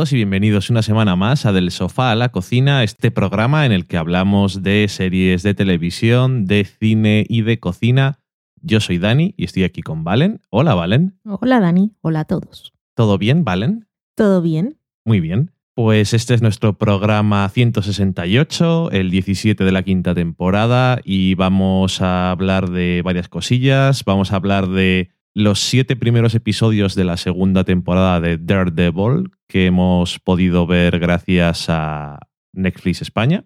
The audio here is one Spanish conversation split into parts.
Todos y bienvenidos una semana más a Del Sofá a la Cocina, este programa en el que hablamos de series de televisión, de cine y de cocina. Yo soy Dani y estoy aquí con Valen. Hola Valen. Hola Dani, hola a todos. ¿Todo bien, Valen? ¿Todo bien? Muy bien. Pues este es nuestro programa 168, el 17 de la quinta temporada, y vamos a hablar de varias cosillas. Vamos a hablar de los siete primeros episodios de la segunda temporada de Daredevil que hemos podido ver gracias a Netflix España.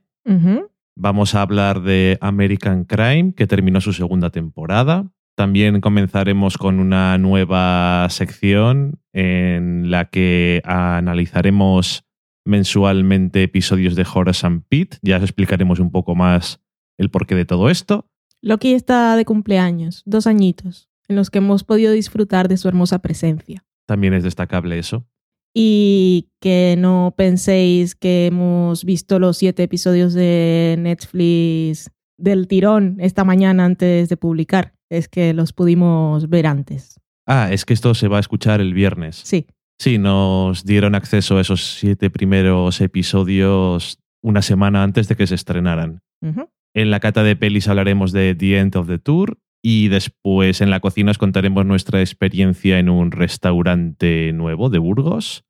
Vamos a hablar de American Crime, que terminó su segunda temporada. También comenzaremos con una nueva sección en la que analizaremos mensualmente episodios de Horace and Pete. Ya os explicaremos un poco más el porqué de todo esto. Loki está de cumpleaños, dos añitos, en los que hemos podido disfrutar de su hermosa presencia. También es destacable eso. Y que no penséis que hemos visto los siete episodios de Netflix del tirón esta mañana antes de publicar. Es que los pudimos ver antes. Ah, es que esto se va a escuchar el viernes. Sí. Sí, nos dieron acceso a esos siete primeros episodios una semana antes de que se estrenaran. En la cata de pelis hablaremos de The End of the Tour y después en la cocina os contaremos nuestra experiencia en un restaurante nuevo de Burgos.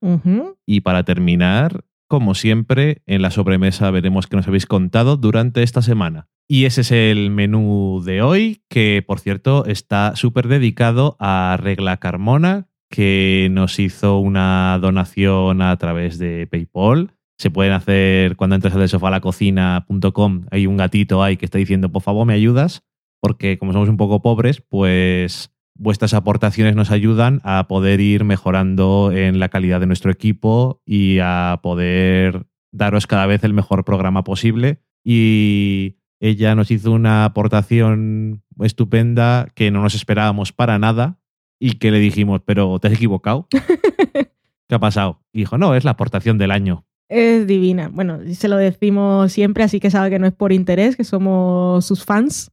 Y para terminar, como siempre, en la sobremesa veremos qué nos habéis contado durante esta semana. Y ese es el menú de hoy, que por cierto está súper dedicado a Regla Carmona, que nos hizo una donación a través de PayPal. Se pueden hacer cuando entres a desofalacocina.com. Hay un gatito ahí que está diciendo, por favor, me ayudas, porque como somos un poco pobres, pues vuestras aportaciones nos ayudan a poder ir mejorando en la calidad de nuestro equipo y a poder daros cada vez el mejor programa posible. Y ella nos hizo una aportación estupenda que no nos esperábamos para nada y que le dijimos, pero te has equivocado. ¿Qué ha pasado? Y dijo, no, es la aportación del año. Es divina. Bueno, se lo decimos siempre, así que sabe que no es por interés, que somos sus fans.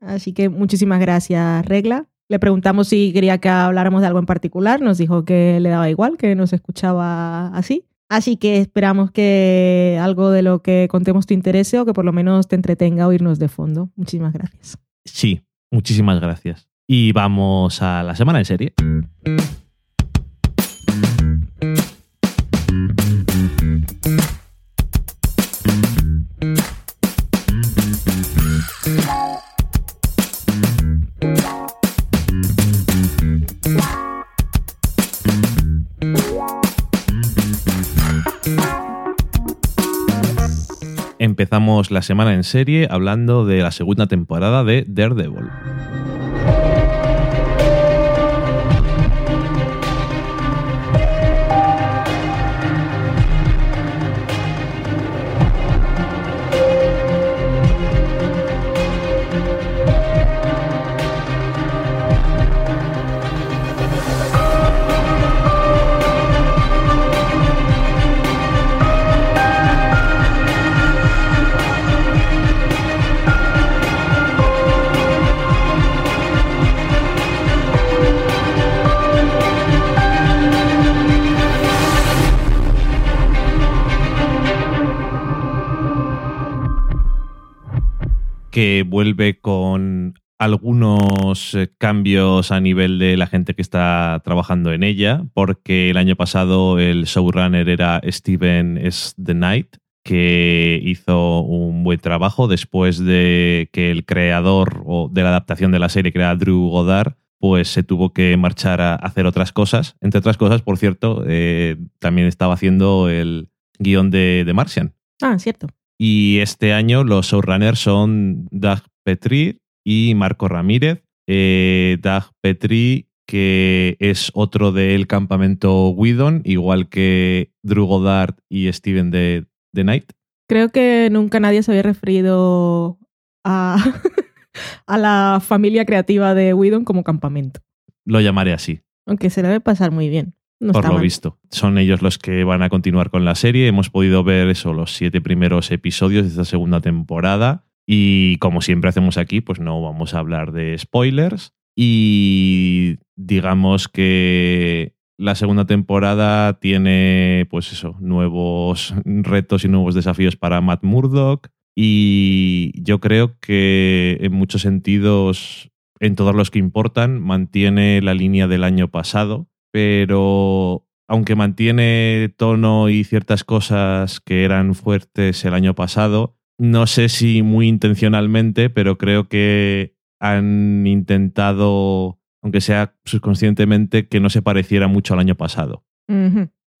Así que muchísimas gracias, Regla. Le preguntamos si quería que habláramos de algo en particular. Nos dijo que le daba igual, que nos escuchaba así. Así que esperamos que algo de lo que contemos te interese o que por lo menos te entretenga oírnos de fondo. Muchísimas gracias. Sí, muchísimas gracias. Y vamos a la semana en serie. Empezamos la semana en serie hablando de la segunda temporada de Daredevil. Vuelve con algunos eh, cambios a nivel de la gente que está trabajando en ella, porque el año pasado el showrunner era Steven S. The Knight, que hizo un buen trabajo después de que el creador o de la adaptación de la serie, que era Drew Goddard, pues se tuvo que marchar a hacer otras cosas. Entre otras cosas, por cierto, eh, también estaba haciendo el guion de, de Martian. Ah, cierto. Y este año los showrunners son Doug Petrie y Marco Ramírez. Eh, Doug Petrie, que es otro del campamento Whedon, igual que Drew Goddard y Steven de, de Knight. Creo que nunca nadie se había referido a, a la familia creativa de Whedon como campamento. Lo llamaré así. Aunque se debe pasar muy bien. No por lo mal. visto. Son ellos los que van a continuar con la serie. Hemos podido ver eso, los siete primeros episodios de esta segunda temporada. Y como siempre hacemos aquí, pues no vamos a hablar de spoilers. Y digamos que la segunda temporada tiene, pues eso, nuevos retos y nuevos desafíos para Matt Murdock. Y yo creo que en muchos sentidos, en todos los que importan, mantiene la línea del año pasado, pero aunque mantiene tono y ciertas cosas que eran fuertes el año pasado, no sé si muy intencionalmente, pero creo que han intentado, aunque sea subconscientemente, que no se pareciera mucho al año pasado.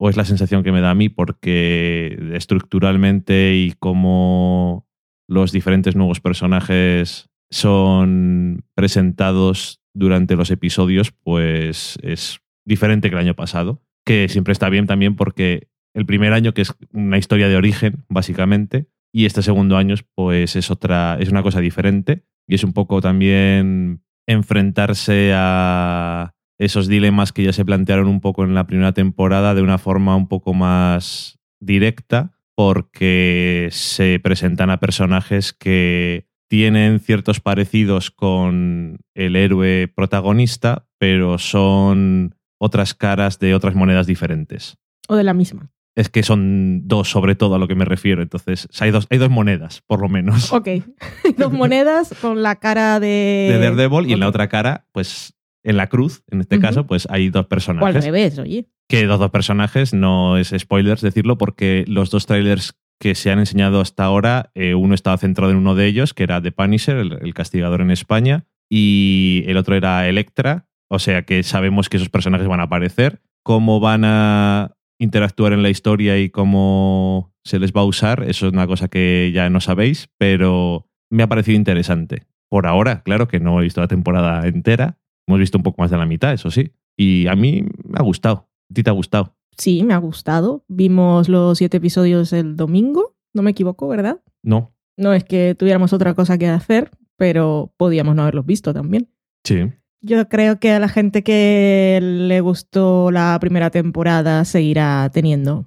O es la sensación que me da a mí, porque estructuralmente y como los diferentes nuevos personajes son presentados durante los episodios, pues es diferente que el año pasado, que siempre está bien también porque el primer año, que es una historia de origen, básicamente, y este segundo año, pues es otra, es una cosa diferente, y es un poco también enfrentarse a esos dilemas que ya se plantearon un poco en la primera temporada de una forma un poco más directa porque se presentan a personajes que tienen ciertos parecidos con el héroe protagonista, pero son otras caras de otras monedas diferentes. O de la misma. Es que son dos, sobre todo a lo que me refiero. Entonces, hay dos, hay dos monedas, por lo menos. Ok. dos monedas con la cara de. De Daredevil y en la otra cara, pues en la cruz, en este caso, pues hay dos personajes. O al revés, oye que los dos personajes no es spoilers decirlo porque los dos trailers que se han enseñado hasta ahora, eh, uno estaba centrado en uno de ellos, que era The Punisher, el, castigador en España, y el otro era Electra, o sea que sabemos que esos personajes van a aparecer. Cómo van a interactuar en la historia y cómo se les va a usar, eso es una cosa que ya no sabéis, pero me ha parecido interesante. Por ahora, claro que no he visto la temporada entera, hemos visto un poco más de la mitad, eso sí, y a mí me ha gustado. ¿A ti te ha gustado? Sí, me ha gustado. Vimos los siete episodios el domingo, no me equivoco, ¿verdad? No. No es que tuviéramos otra cosa que hacer, pero podíamos no haberlos visto también. Sí. Yo creo que a la gente que le gustó la primera temporada seguirá teniendo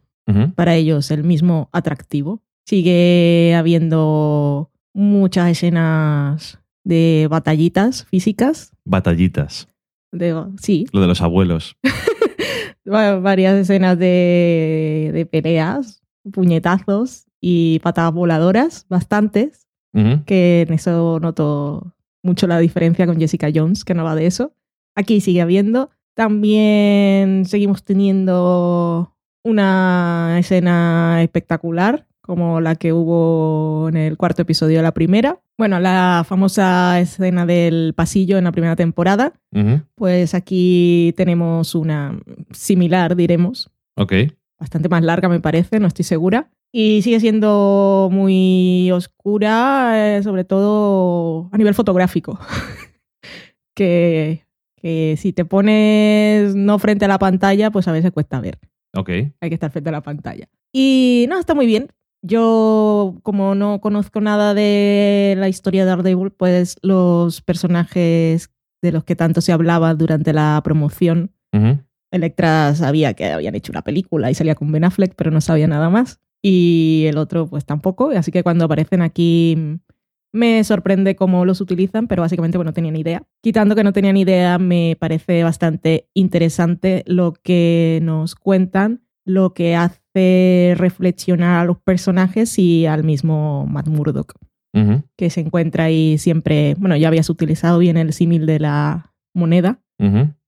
para ellos el mismo atractivo. Sigue habiendo muchas escenas de batallitas físicas. Batallitas. De, sí. Lo de los abuelos. varias escenas de, de, peleas, puñetazos y patadas voladoras, bastantes, que en eso noto mucho la diferencia con Jessica Jones, que no va de eso. Aquí sigue habiendo. También seguimos teniendo una escena espectacular como la que hubo en el cuarto episodio de la primera. Bueno, la famosa escena del pasillo en la primera temporada. Pues aquí tenemos una similar, diremos. Ok. Bastante más larga, me parece, no estoy segura. Y sigue siendo muy oscura, eh, sobre todo a nivel fotográfico. que, que si te pones no frente a la pantalla, pues a veces cuesta ver. Ok. Hay que estar frente a la pantalla. Y no, está muy bien. Yo, como no conozco nada de la historia de Daredevil, pues los personajes de los que tanto se hablaba durante la promoción, Electra sabía que habían hecho una película y salía con Ben Affleck, pero no sabía nada más. Y el otro, pues tampoco. Así que cuando aparecen aquí me sorprende cómo los utilizan, pero básicamente bueno, no tenía ni idea. Quitando que no tenía ni idea, me parece bastante interesante lo que nos cuentan, lo que hace reflexionar a los personajes y al mismo Matt Murdock, que se encuentra ahí siempre, bueno, ya habías utilizado bien el símil de la moneda,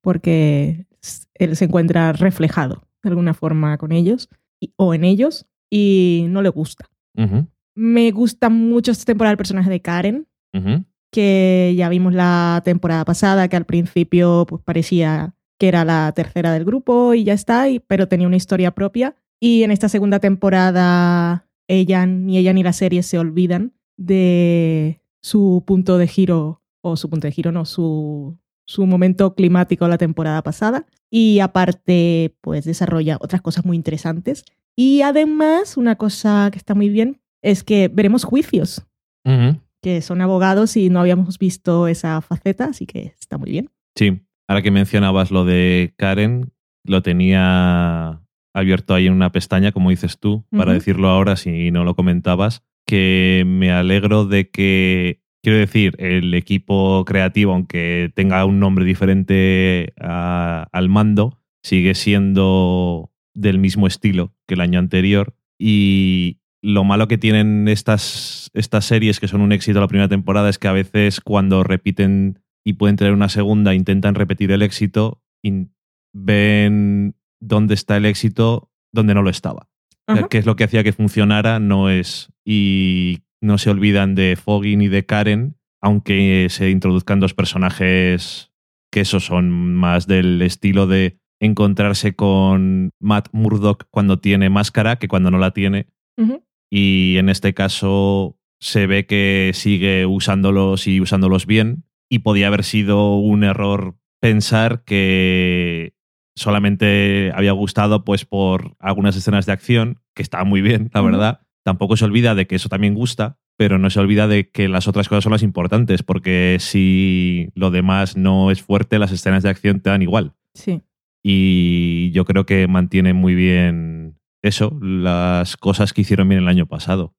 porque él se encuentra reflejado de alguna forma con ellos o en ellos y no le gusta. Me gusta mucho esta temporada el personaje de Karen, que ya vimos la temporada pasada, que al principio pues, parecía que era la tercera del grupo y ya está, pero tenía una historia propia. Y en esta segunda temporada, ella, ni ella ni la serie se olvidan de su punto de giro, o su punto de giro, no, su, su momento climático la temporada pasada. Y aparte, pues desarrolla otras cosas muy interesantes. Y además, una cosa que está muy bien es que veremos juicios, que son abogados y no habíamos visto esa faceta, así que está muy bien. Sí, ahora que mencionabas lo de Karen, lo tenía abierto ahí en una pestaña, como dices tú, para decirlo ahora si no lo comentabas, que me alegro de que, quiero decir, el equipo creativo, aunque tenga un nombre diferente al mando, sigue siendo del mismo estilo que el año anterior. Y lo malo que tienen estas, estas series, que son un éxito la primera temporada, es que a veces cuando repiten y pueden tener una segunda, intentan repetir el éxito y ven dónde está el éxito donde no lo estaba. Ajá. Que es lo que hacía que funcionara, no es. Y no se olvidan de Foggy ni de Karen, aunque se introduzcan dos personajes que esos son más del estilo de encontrarse con Matt Murdock cuando tiene máscara que cuando no la tiene. Y en este caso se ve que sigue usándolos y usándolos bien. Y podía haber sido un error pensar que solamente había gustado pues por algunas escenas de acción, que estaban muy bien, la verdad. Tampoco se olvida de que eso también gusta, pero no se olvida de que las otras cosas son las importantes, porque si lo demás no es fuerte, las escenas de acción te dan igual. Sí. Y yo creo que mantiene muy bien eso, las cosas que hicieron bien el año pasado.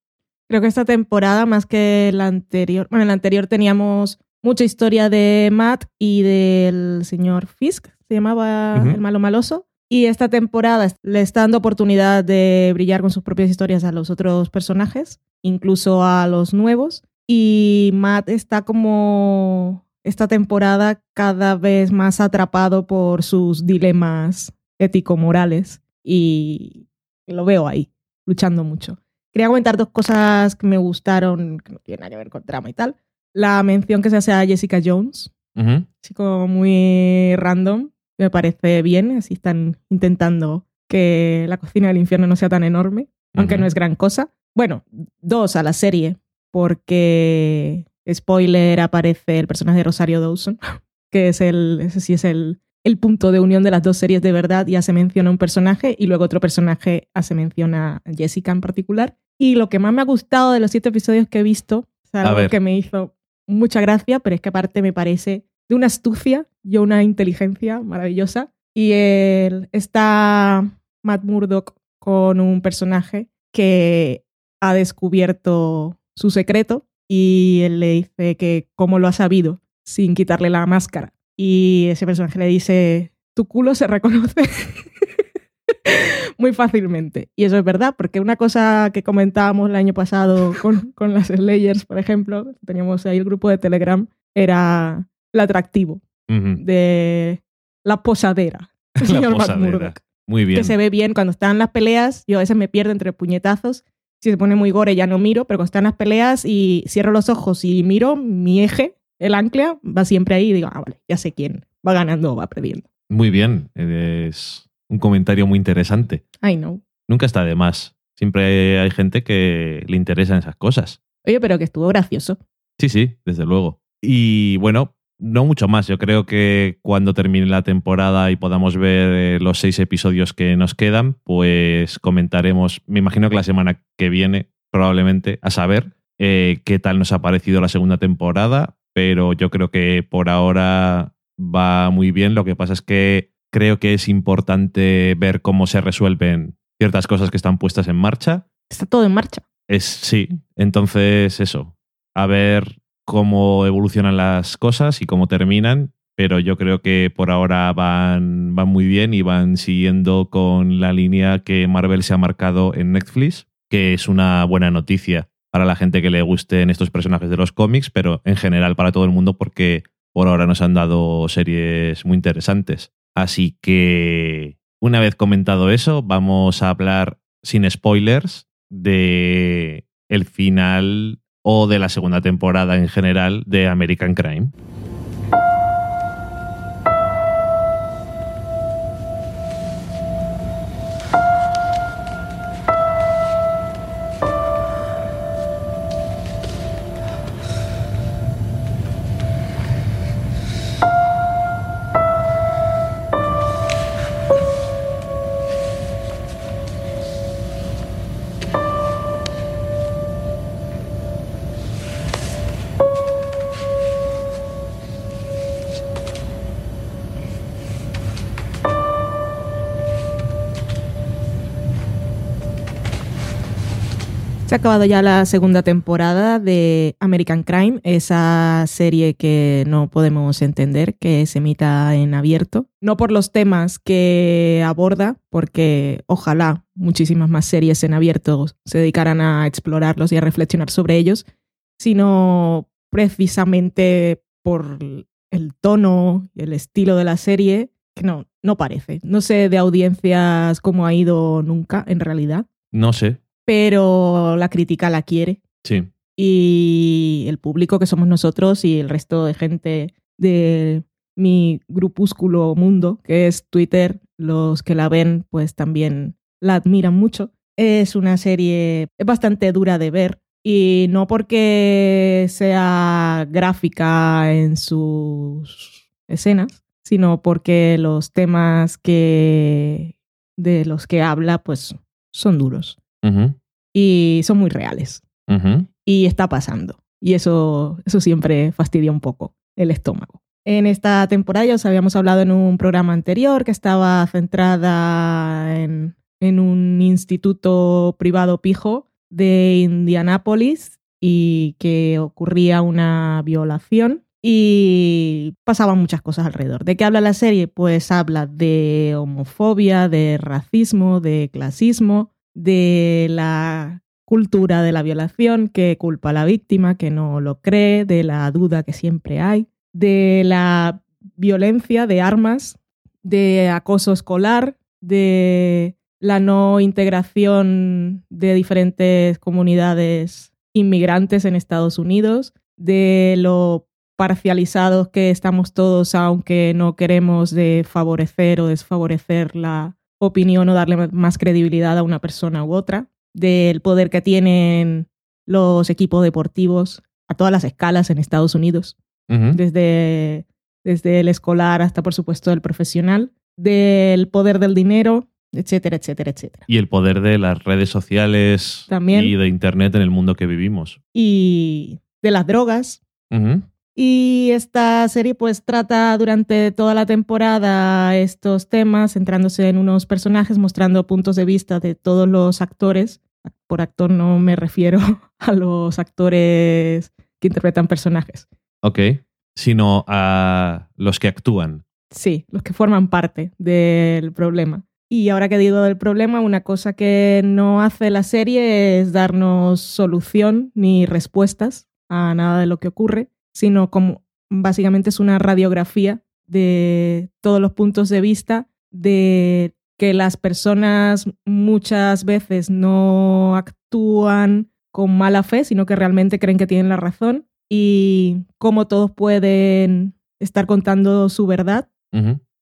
Creo que esta temporada, más que la anterior, bueno, en la anterior teníamos mucha historia de Matt y del señor Fisk, se llamaba el malo maloso. Y esta temporada le está dando oportunidad de brillar con sus propias historias a los otros personajes, incluso a los nuevos. Y Matt está como esta temporada cada vez más atrapado por sus dilemas ético-morales. Y lo veo ahí, luchando mucho. Quería comentar dos cosas que me gustaron, que no tienen nada que ver con trama y tal. La mención que se hace a Jessica Jones, Ujú. así como muy random, me parece bien, así están intentando que la cocina del infierno no sea tan enorme, aunque no es gran cosa. Bueno, dos a la serie, porque, spoiler, aparece el personaje de Rosario Dawson, que es el, ese sí es el, el punto de unión de las dos series de verdad, ya se menciona un personaje y luego otro personaje hace mención a Jessica en particular. Y lo que más me ha gustado de los siete episodios que he visto, es algo que me hizo mucha gracia, pero es que aparte me parece de una astucia y una inteligencia maravillosa. Y él está Matt Murdock con un personaje que ha descubierto su secreto y él le dice que cómo lo ha sabido sin quitarle la máscara. Y ese personaje le dice, tu culo se reconoce muy fácilmente. Y eso es verdad, porque una cosa que comentábamos el año pasado con, con las Slayers, por ejemplo, teníamos ahí el grupo de Telegram, era el atractivo de la posadera. La señor posadera. Muy bien. que se ve bien cuando están las peleas. Yo a veces me pierdo entre puñetazos. Si se pone muy gore ya no miro, pero cuando están las peleas y cierro los ojos y miro, mi eje, el ancla, va siempre ahí y digo, ah, vale, ya sé quién va ganando o va perdiendo. Muy bien. Es un comentario muy interesante. I know. Nunca está de más. Siempre hay gente que le interesan esas cosas. Oye, pero que estuvo gracioso. Sí, sí, desde luego. Y bueno, no mucho más. Yo creo que cuando termine la temporada y podamos ver eh, los seis episodios que nos quedan, pues comentaremos, me imagino que la semana que viene, probablemente, a saber eh, qué tal nos ha parecido la segunda temporada. Pero yo creo que por ahora va muy bien. Lo que pasa es que creo que es importante ver cómo se resuelven ciertas cosas que están puestas en marcha. Está todo en marcha. Es sí. Entonces, eso. A ver cómo evolucionan las cosas y cómo terminan. Pero yo creo que por ahora van, van muy bien y van siguiendo con la línea que Marvel se ha marcado en Netflix, que es una buena noticia para la gente que le gusten estos personajes de los cómics, pero en general para todo el mundo porque por ahora nos han dado series muy interesantes. Así que, una vez comentado eso, vamos a hablar sin spoilers de el final o de la segunda temporada en general de American Crime. Se ha acabado ya la segunda temporada de American Crime, esa serie que no podemos entender que se emita en abierto. No por los temas que aborda, porque ojalá muchísimas más series en abierto se dedicaran a explorarlos y a reflexionar sobre ellos, sino precisamente por el tono y el estilo de la serie, que no, no parece. No sé de audiencias cómo ha ido nunca, en realidad. No sé, pero la crítica la quiere. Sí. Y el público que somos nosotros y el resto de gente de mi grupúsculo mundo, que es Twitter, los que la ven, pues también la admiran mucho. Es una serie bastante dura de ver y no porque sea gráfica en sus escenas, sino porque los temas que de los que habla pues son duros y son muy reales. Y está pasando. Y eso, eso siempre fastidia un poco el estómago. En esta temporada ya os habíamos hablado en un programa anterior que estaba centrada en, en un instituto privado pijo de Indianápolis y que ocurría una violación y pasaban muchas cosas alrededor. ¿De qué habla la serie? Pues habla de homofobia, de racismo, de clasismo, de la cultura de la violación que culpa a la víctima, que no lo cree, de la duda que siempre hay, de la violencia de armas, de acoso escolar, de la no integración de diferentes comunidades inmigrantes en Estados Unidos, de lo parcializados que estamos todos, aunque no queremos de favorecer o desfavorecer la opinión o darle más credibilidad a una persona u otra, del poder que tienen los equipos deportivos a todas las escalas en Estados Unidos, desde, desde el escolar hasta, por supuesto, el profesional, del poder del dinero, etcétera, etcétera, etcétera. Y el poder de las redes sociales También. y de Internet en el mundo que vivimos. Y de las drogas, y esta serie pues trata durante toda la temporada estos temas, centrándose en unos personajes, mostrando puntos de vista de todos los actores. Por actor no me refiero a los actores que interpretan personajes. Ok. Sino a los que actúan. Sí, los que forman parte del problema. Y ahora que digo del problema, una cosa que no hace la serie es darnos solución ni respuestas a nada de lo que ocurre, sino como básicamente es una radiografía de todos los puntos de vista de que las personas muchas veces no actúan con mala fe, sino que realmente creen que tienen la razón y cómo todos pueden estar contando su verdad.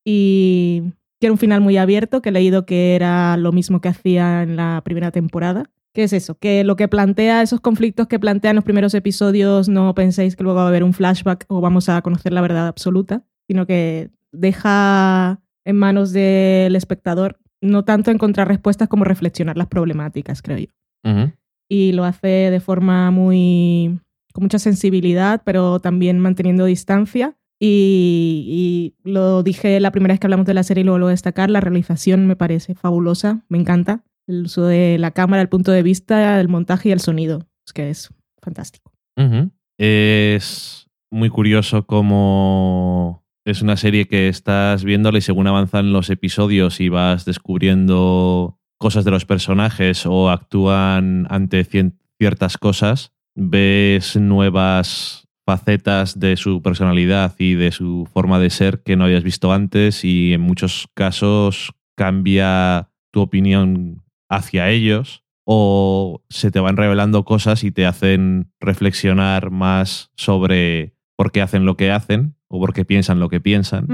Y quiero un final muy abierto, que he leído que era lo mismo que hacía en la primera temporada. ¿Qué es eso? Que lo que plantea, esos conflictos que plantean los primeros episodios, no penséis que luego va a haber un flashback o vamos a conocer la verdad absoluta, sino que deja en manos del espectador no tanto encontrar respuestas como reflexionar las problemáticas, creo yo. Y lo hace de forma muy. con mucha sensibilidad, pero también manteniendo distancia. Y, y, lo dije la primera vez que hablamos de la serie y luego lo a destacar, la realización me parece fabulosa, me encanta el uso de la cámara, el punto de vista, el montaje y el sonido. Es que es fantástico. Es muy curioso cómo es una serie que estás viéndola y según avanzan los episodios y vas descubriendo cosas de los personajes o actúan ante ciertas cosas, ves nuevas facetas de su personalidad y de su forma de ser que no habías visto antes y en muchos casos cambia tu opinión hacia ellos o se te van revelando cosas y te hacen reflexionar más sobre por qué hacen lo que hacen o por qué piensan lo que piensan.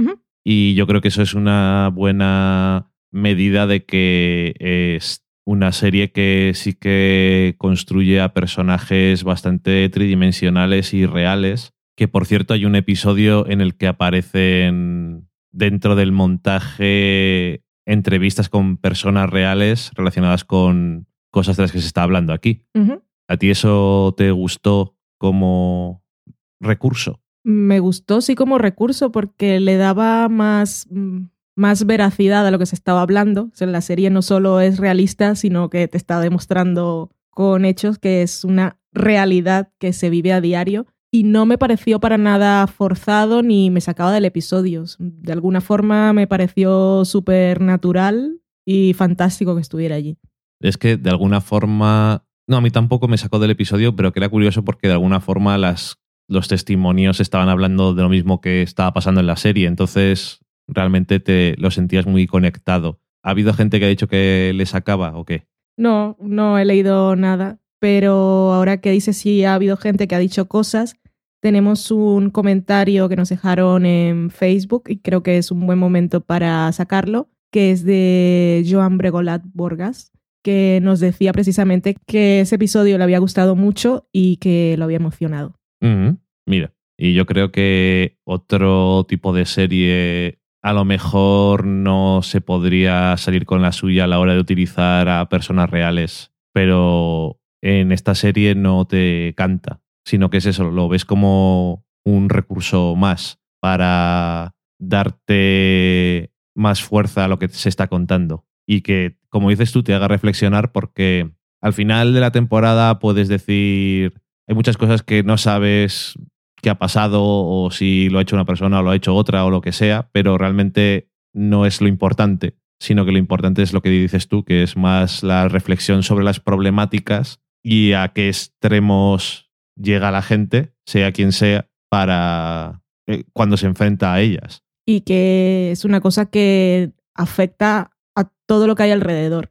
Y yo creo que eso es una buena medida de que es una serie que sí que construye a personajes bastante tridimensionales y reales. Que por cierto hay un episodio en el que aparecen dentro del montaje entrevistas con personas reales relacionadas con cosas de las que se está hablando aquí. ¿A ti eso te gustó como recurso? Me gustó sí como recurso porque le daba más, mm, más veracidad a lo que se estaba hablando. O sea, la serie no solo es realista, sino que te está demostrando con hechos que es una realidad que se vive a diario y no me pareció para nada forzado ni me sacaba del episodio. De alguna forma me pareció súper natural y fantástico que estuviera allí. Es que de alguna forma, no, a mí tampoco me sacó del episodio, pero que era curioso porque de alguna forma las, los testimonios estaban hablando de lo mismo que estaba pasando en la serie, entonces realmente te lo sentías muy conectado. ¿Ha habido gente que ha dicho que le sacaba o qué? No, no he leído nada, pero ahora que dices si ha habido gente que ha dicho cosas, tenemos un comentario que nos dejaron en Facebook y creo que es un buen momento para sacarlo, que es de Joan Bregolat Borgas, que nos decía precisamente que ese episodio le había gustado mucho y que lo había emocionado. Mira, y yo creo que otro tipo de serie a lo mejor no se podría salir con la suya a la hora de utilizar a personas reales, pero en esta serie no te canta, sino que es eso, lo ves como un recurso más para darte más fuerza a lo que se está contando y que, como dices tú, te haga reflexionar porque al final de la temporada puedes decir, hay muchas cosas que no sabes qué ha pasado o si lo ha hecho una persona o lo ha hecho otra o lo que sea, pero realmente no es lo importante, sino que lo importante es lo que dices tú, que es más la reflexión sobre las problemáticas y a qué extremos llega la gente, sea quien sea, para eh, cuando se enfrenta a ellas y que es una cosa que afecta a todo lo que hay alrededor.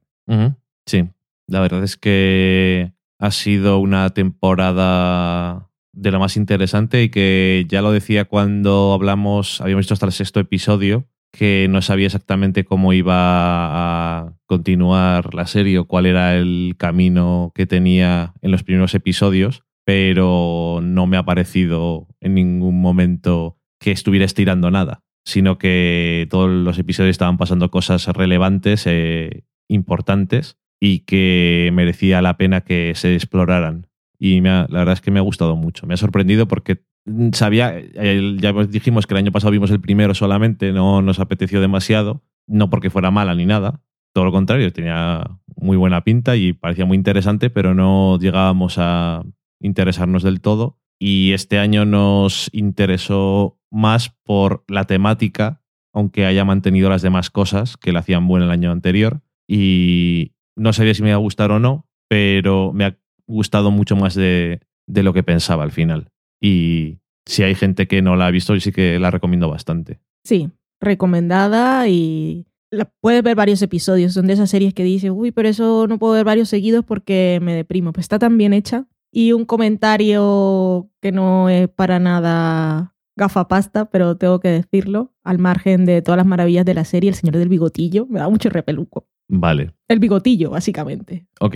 Sí, la verdad es que ha sido una temporada de lo más interesante y que ya lo decía cuando hablamos, habíamos visto hasta el sexto episodio, que no sabía exactamente cómo iba a continuar la serie o cuál era el camino que tenía en los primeros episodios, pero no me ha parecido en ningún momento que estuviera estirando nada sino que todos los episodios estaban pasando cosas relevantes, eh, importantes y que merecía la pena que se exploraran. Y la verdad es que me ha gustado mucho. Me ha sorprendido porque sabía, ya dijimos que el año pasado vimos el primero solamente, no nos apeteció demasiado, no porque fuera mala ni nada, todo lo contrario, tenía muy buena pinta y parecía muy interesante, pero no llegábamos a interesarnos del todo. Y este año nos interesó más por la temática, aunque haya mantenido las demás cosas que le hacían bueno el año anterior. Y no sabía si me iba a gustar o no, pero me ha gustado mucho más de lo que pensaba al final. Y si hay gente que no la ha visto, yo sí que la recomiendo bastante. Sí, recomendada y la, puedes ver varios episodios. Son de esas series que dices, uy, pero eso no puedo ver varios seguidos porque me deprimo. Pues está tan bien hecha. Y un comentario que no es para nada gafapasta, pero tengo que decirlo, al margen de todas las maravillas de la serie, El Señor del Bigotillo, me da mucho repeluco. Vale. El bigotillo, básicamente. Ok.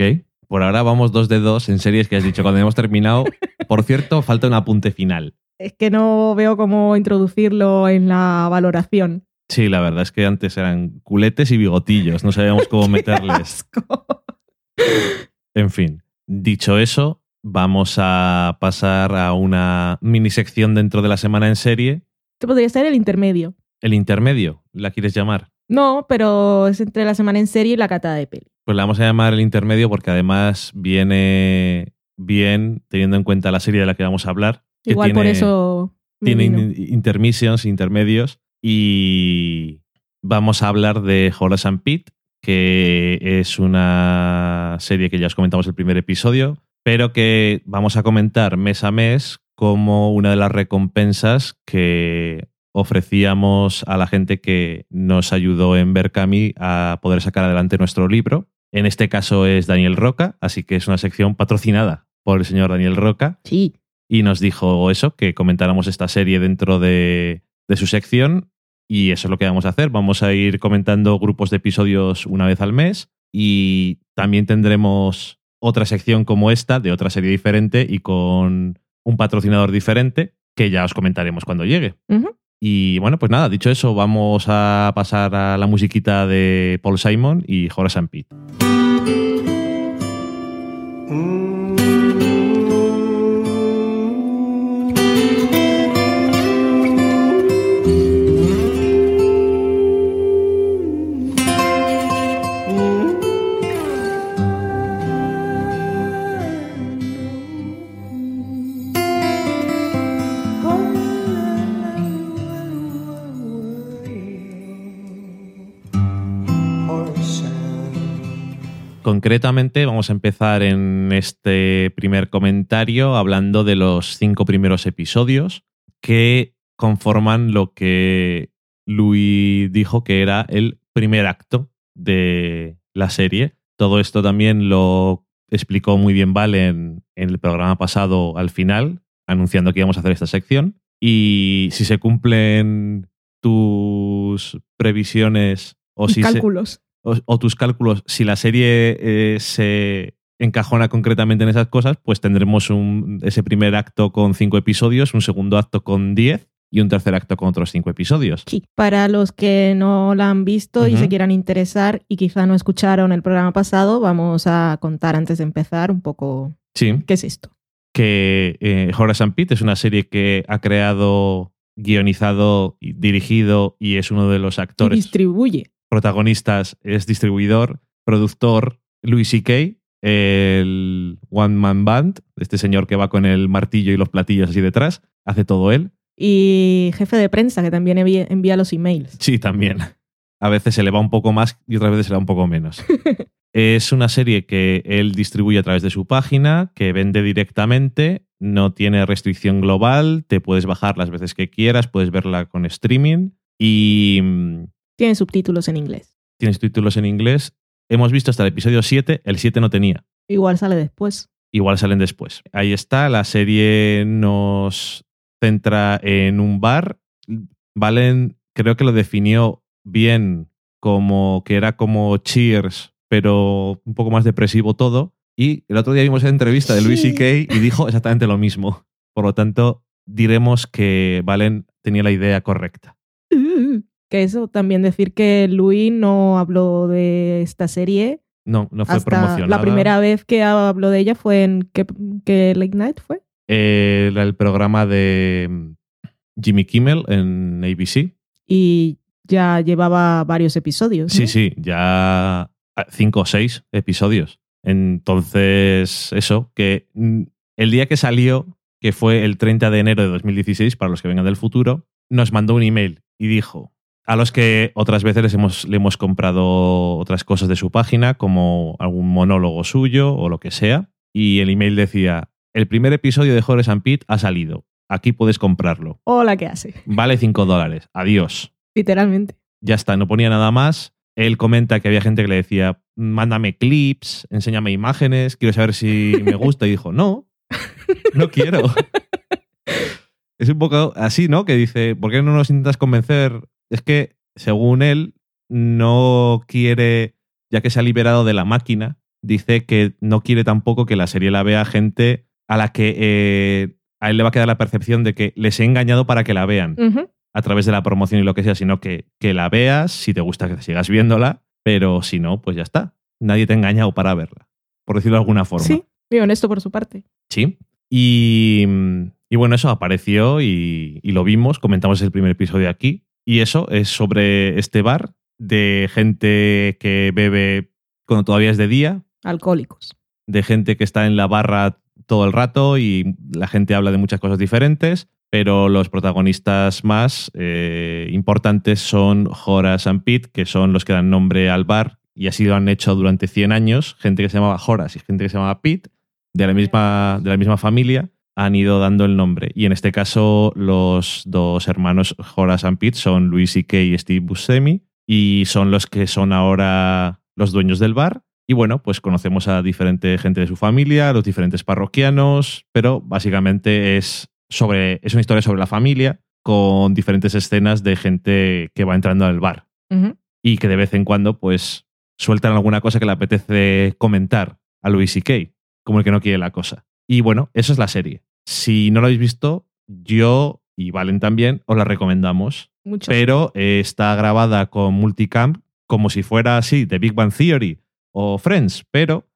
Por ahora vamos dos de dos en series que has dicho cuando hemos terminado. Por cierto, falta un apunte final. Es que no veo cómo introducirlo en la valoración. Sí, la verdad es que antes eran culetes y bigotillos, no sabíamos cómo meterles. En fin, dicho eso, vamos a pasar a una mini sección dentro de la semana en serie. Esto podría ser el intermedio. ¿El intermedio? ¿La quieres llamar? No, pero es entre la semana en serie y la cata de peli. Pues la vamos a llamar el intermedio porque además viene bien teniendo en cuenta la serie de la que vamos a hablar. Igual por eso. Tiene intermissions, intermedios. Y vamos a hablar de Horace and Pete, que es una serie que ya os comentamos el primer episodio pero que vamos a comentar mes a mes como una de las recompensas que ofrecíamos a la gente que nos ayudó en Berkami a poder sacar adelante nuestro libro. En este caso es Daniel Roca, así que es una sección patrocinada por el señor Daniel Roca. Sí. Y nos dijo eso, que comentáramos esta serie dentro de, de su sección. Y eso es lo que vamos a hacer. Vamos a ir comentando grupos de episodios una vez al mes. Y también tendremos otra sección como esta, de otra serie diferente y con un patrocinador diferente, que ya os comentaremos cuando llegue. Y bueno, pues nada, dicho eso, vamos a pasar a la musiquita de Paul Simon y Horace and Pete. Concretamente, vamos a empezar en este primer comentario hablando de los cinco primeros episodios que conforman lo que Louis dijo que era el primer acto de la serie. Todo esto también lo explicó muy bien Val en, en el programa pasado al final, anunciando que íbamos a hacer esta sección. Y si se cumplen tus previsiones o Y si se- cálculos. O, o tus cálculos, si la serie eh, se encajona concretamente en esas cosas, pues tendremos un, ese primer acto con cinco episodios, un segundo acto con diez y un tercer acto con otros cinco episodios. Sí. Para los que no la han visto y se quieran interesar y quizá no escucharon el programa pasado, vamos a contar antes de empezar un poco Sí, qué es esto. que eh, Horace and Pete es una serie que ha creado, guionizado, dirigido y es uno de los Y actores distribuye. Protagonistas, es distribuidor, productor, Louis C.K., el One Man Band, este señor que va con el martillo y los platillos así detrás, hace todo él. Y jefe de prensa que también envía, los emails. Sí, también. A veces se le va un poco más y otras veces se le va un poco menos. es una serie que él distribuye a través de su página, que vende directamente, no tiene restricción global, te puedes bajar las veces que quieras, puedes verla con streaming y mm, Tiene subtítulos en inglés. tienes títulos en inglés. Hemos visto hasta el episodio 7, el 7 no tenía. Igual sale después. Igual salen después. Ahí está, la serie nos centra en un bar. Valen, creo que lo definió bien como que era como Cheers, pero un poco más depresivo todo. Y el otro día vimos la entrevista de Louis Sí. C.K. y dijo exactamente lo mismo. Por lo tanto, diremos que Valen tenía la idea correcta. Que eso también decir que Louis no habló de esta serie No, no fue hasta promocionada. la primera vez que habló de ella fue en ¿qué, qué Late Night fue? Eh, el programa de mm, Jimmy Kimmel en ABC. Y ya llevaba varios episodios. Sí, ¿no? sí, ya ah, cinco o seis episodios. Entonces, eso, que mm, el día que salió, que fue el 30 de enero de 2016, para los que vengan del futuro, nos mandó un email y dijo, a los que otras veces les hemos, le hemos comprado otras cosas de su página, como algún monólogo suyo o lo que sea, y el email decía, el primer episodio de Horace and Pete ha salido, aquí puedes comprarlo, Hola, ¿qué hace? vale 5 dólares, adiós Literalmente. ya está, no ponía nada más. Él comenta que había gente que le decía, mándame clips, enséñame imágenes, quiero saber si me gusta. Y dijo, no, no quiero. es un poco así, ¿no? Que dice, ¿por qué no nos intentas convencer? Es que, según él, no quiere, ya que se ha liberado de la máquina, dice que no quiere tampoco que la serie la vea gente a la que eh, a él le va a quedar la percepción de que les he engañado para que la vean a través de la promoción y lo que sea, sino que, que la veas, si te gusta que sigas viéndola, pero si no, pues ya está. Nadie te ha engañado para verla, por decirlo de alguna forma. Sí, muy honesto por su parte. Sí. Y, y bueno, eso apareció y, y lo vimos, comentamos el primer episodio aquí. Y eso es sobre este bar de gente que bebe cuando todavía es de día, Alcohólicos. de gente que está en la barra todo el rato y la gente habla de muchas cosas diferentes, pero los protagonistas más eh, importantes son Horace and Pete, que son los que dan nombre al bar y así lo han hecho durante 100 años. Gente que se llamaba Horace y gente que se llamaba Pete, de la misma, de la misma familia, han ido dando el nombre. Y en este caso, los dos hermanos Horace and Pete son Louis C.K. y Steve Buscemi y son los que son ahora los dueños del bar. Y bueno, pues conocemos a diferente gente de su familia, los diferentes parroquianos, pero básicamente es, sobre, es una historia sobre la familia con diferentes escenas de gente que va entrando al bar y que de vez en cuando pues sueltan alguna cosa que le apetece comentar a Louis C.K., como el que no quiere la cosa. Y bueno, eso es la serie. Si no lo habéis visto, yo y Valen también os la recomendamos Mucho. pero eh, está grabada con multicam como si fuera así, de Big Bang Theory o Friends, pero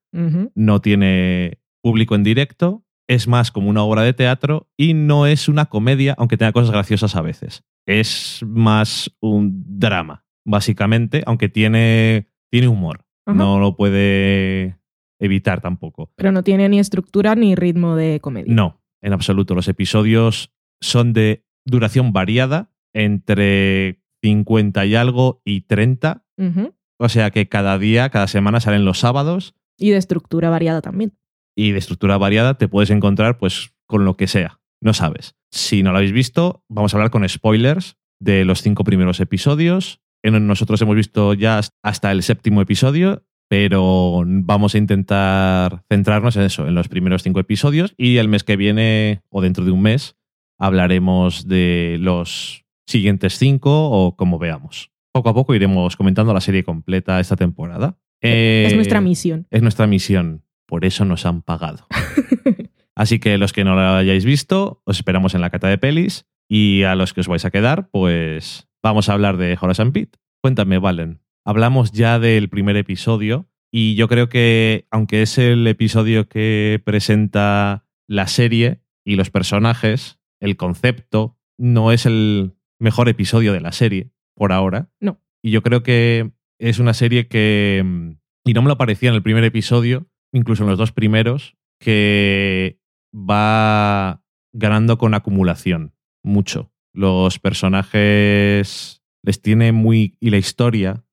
no tiene público en directo, es más como una obra de teatro y no es una comedia, aunque tenga cosas graciosas a veces. Es más un drama, básicamente, aunque tiene, tiene humor. No lo puede evitar tampoco. Pero no tiene ni estructura ni ritmo de comedia. No, en absoluto. Los episodios son de duración variada, entre 50 y algo y 30, Ujú. O sea que cada día, cada semana salen los sábados. Y de estructura variada también. Y de estructura variada te puedes encontrar pues con lo que sea. No sabes. Si no lo habéis visto, vamos a hablar con spoilers de los cinco primeros episodios. Nosotros hemos visto ya hasta el séptimo episodio, pero vamos a intentar centrarnos en eso, en los primeros cinco episodios. Y el mes que viene, o dentro de un mes, hablaremos de los siguientes cinco o como veamos. Poco a poco iremos comentando la serie completa esta temporada. es nuestra eh, misión. Es nuestra misión. Por eso nos han pagado. Así que los que no lo hayáis visto, os esperamos en la cata de pelis. Y a los que os vais a quedar, pues vamos a hablar de Horace Pete. Cuéntame, Valen. Hablamos ya del primer episodio y yo creo que, aunque es el episodio que presenta la serie y los personajes, el concepto no es el mejor episodio de la serie por ahora. No. Y yo creo que es una serie que, y no me lo parecía en el primer episodio, incluso en los dos primeros, que va ganando con acumulación mucho. Los personajes les tiene muy. y la historia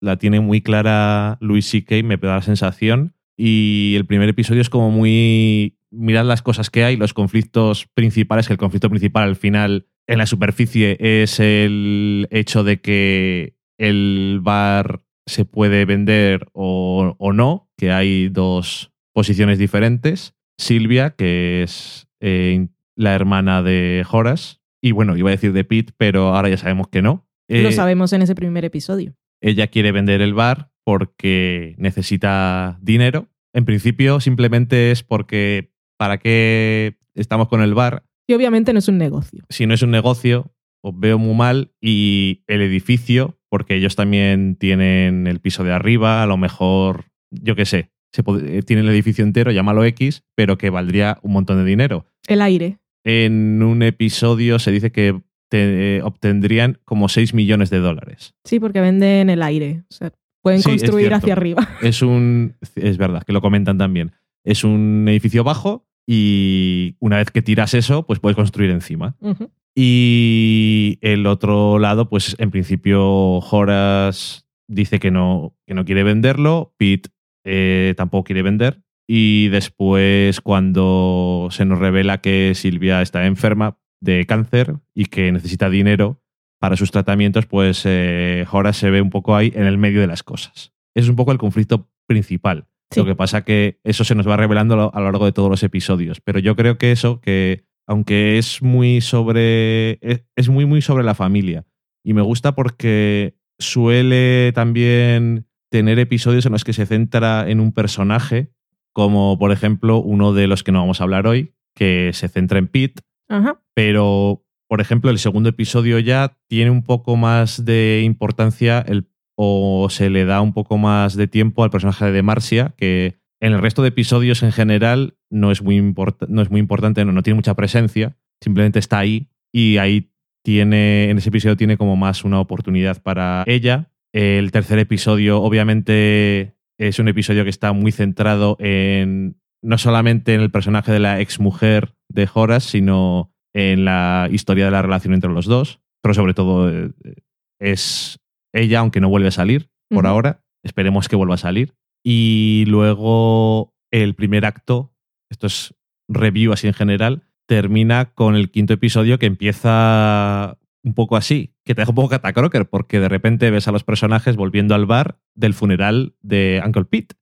la tiene muy clara Luis C.K., me da la sensación. Y el primer episodio es como muy. Mirad las cosas que hay, los conflictos principales, que el conflicto principal al final en la superficie es el hecho de que el bar se puede vender o, o no, que hay dos posiciones diferentes. Silvia, que es eh, la hermana de Horace, y bueno, iba a decir de Pete, pero ahora ya sabemos que no. Lo eh, sabemos en ese primer episodio. Ella quiere vender el bar porque necesita dinero. En principio, simplemente es porque ¿para qué estamos con el bar? Y obviamente no es un negocio. Si no es un negocio, os veo muy mal. Y el edificio, porque ellos también tienen el piso de arriba, a lo mejor, yo qué sé, se eh, tiene el edificio entero, llámalo X, pero que valdría un montón de dinero. El aire. En un episodio se dice que eh, obtendrían como 6 millones de dólares. Sí, porque venden el aire. O sea, pueden construir hacia arriba. Es un. Es verdad, que lo comentan también. Es un edificio bajo y una vez que tiras eso, pues puedes construir encima. Y el otro lado, pues en principio Horace dice que no, que no quiere venderlo. Pete eh, tampoco quiere vender. Y después, cuando se nos revela que Silvia está enferma de cáncer y que necesita dinero para sus tratamientos, pues eh, Horace se ve un poco ahí en el medio de las cosas. Es un poco el conflicto principal. Lo que pasa que eso se nos va revelando a lo largo de todos los episodios. Pero yo creo que eso, que aunque es muy sobre. es muy, muy sobre la familia. Y me gusta porque suele también tener episodios en los que se centra en un personaje, como por ejemplo uno de los que no vamos a hablar hoy, que se centra en Pete, pero por ejemplo el segundo episodio ya tiene un poco más de importancia el, o se le da un poco más de tiempo al personaje de Marcia, que en el resto de episodios en general no es muy, no es muy importante, no, no tiene mucha presencia, simplemente está ahí y ahí tiene, en ese episodio tiene como más una oportunidad para ella. El tercer episodio, obviamente, es un episodio que está muy centrado en no solamente en el personaje de la exmujer de Horace, sino en la historia de la relación entre los dos. Pero sobre todo eh, es ella, aunque no vuelve a salir por ahora. Esperemos que vuelva a salir. Y luego el primer acto, esto es review así en general, termina con el quinto episodio que empieza un poco así, que te deja un poco catacroker, porque de repente ves a los personajes volviendo al bar del funeral de Uncle Pete.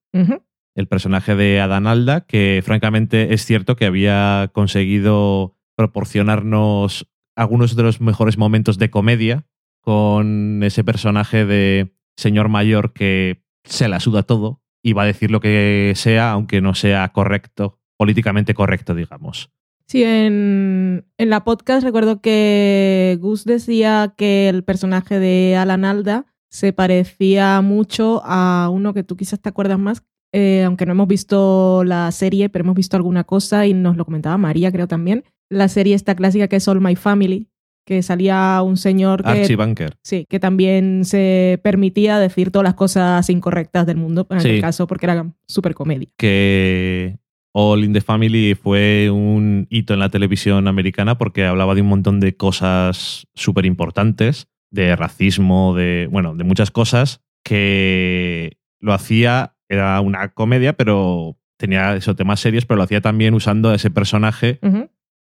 El personaje de Adán Alda, que francamente es cierto que había conseguido proporcionarnos algunos de los mejores momentos de comedia con ese personaje de señor mayor que se la suda todo y va a decir lo que sea, aunque no sea correcto, políticamente correcto, digamos. Sí, en, la podcast recuerdo que Gus decía que el personaje de Alan Alda se parecía mucho a uno que tú quizás te acuerdas más, eh, aunque no hemos visto la serie, pero hemos visto alguna cosa y nos lo comentaba María, creo también. La serie esta clásica que es All My Family, que salía un señor que, Archie Bunker. Sí, que también se permitía decir todas las cosas incorrectas del mundo, en el caso porque era súper comedia. Que All in the Family fue un hito en la televisión americana porque hablaba de un montón de cosas súper importantes, de racismo, de, bueno, de muchas cosas, que lo hacía, era una comedia, pero tenía esos temas serios, pero lo hacía también usando a ese personaje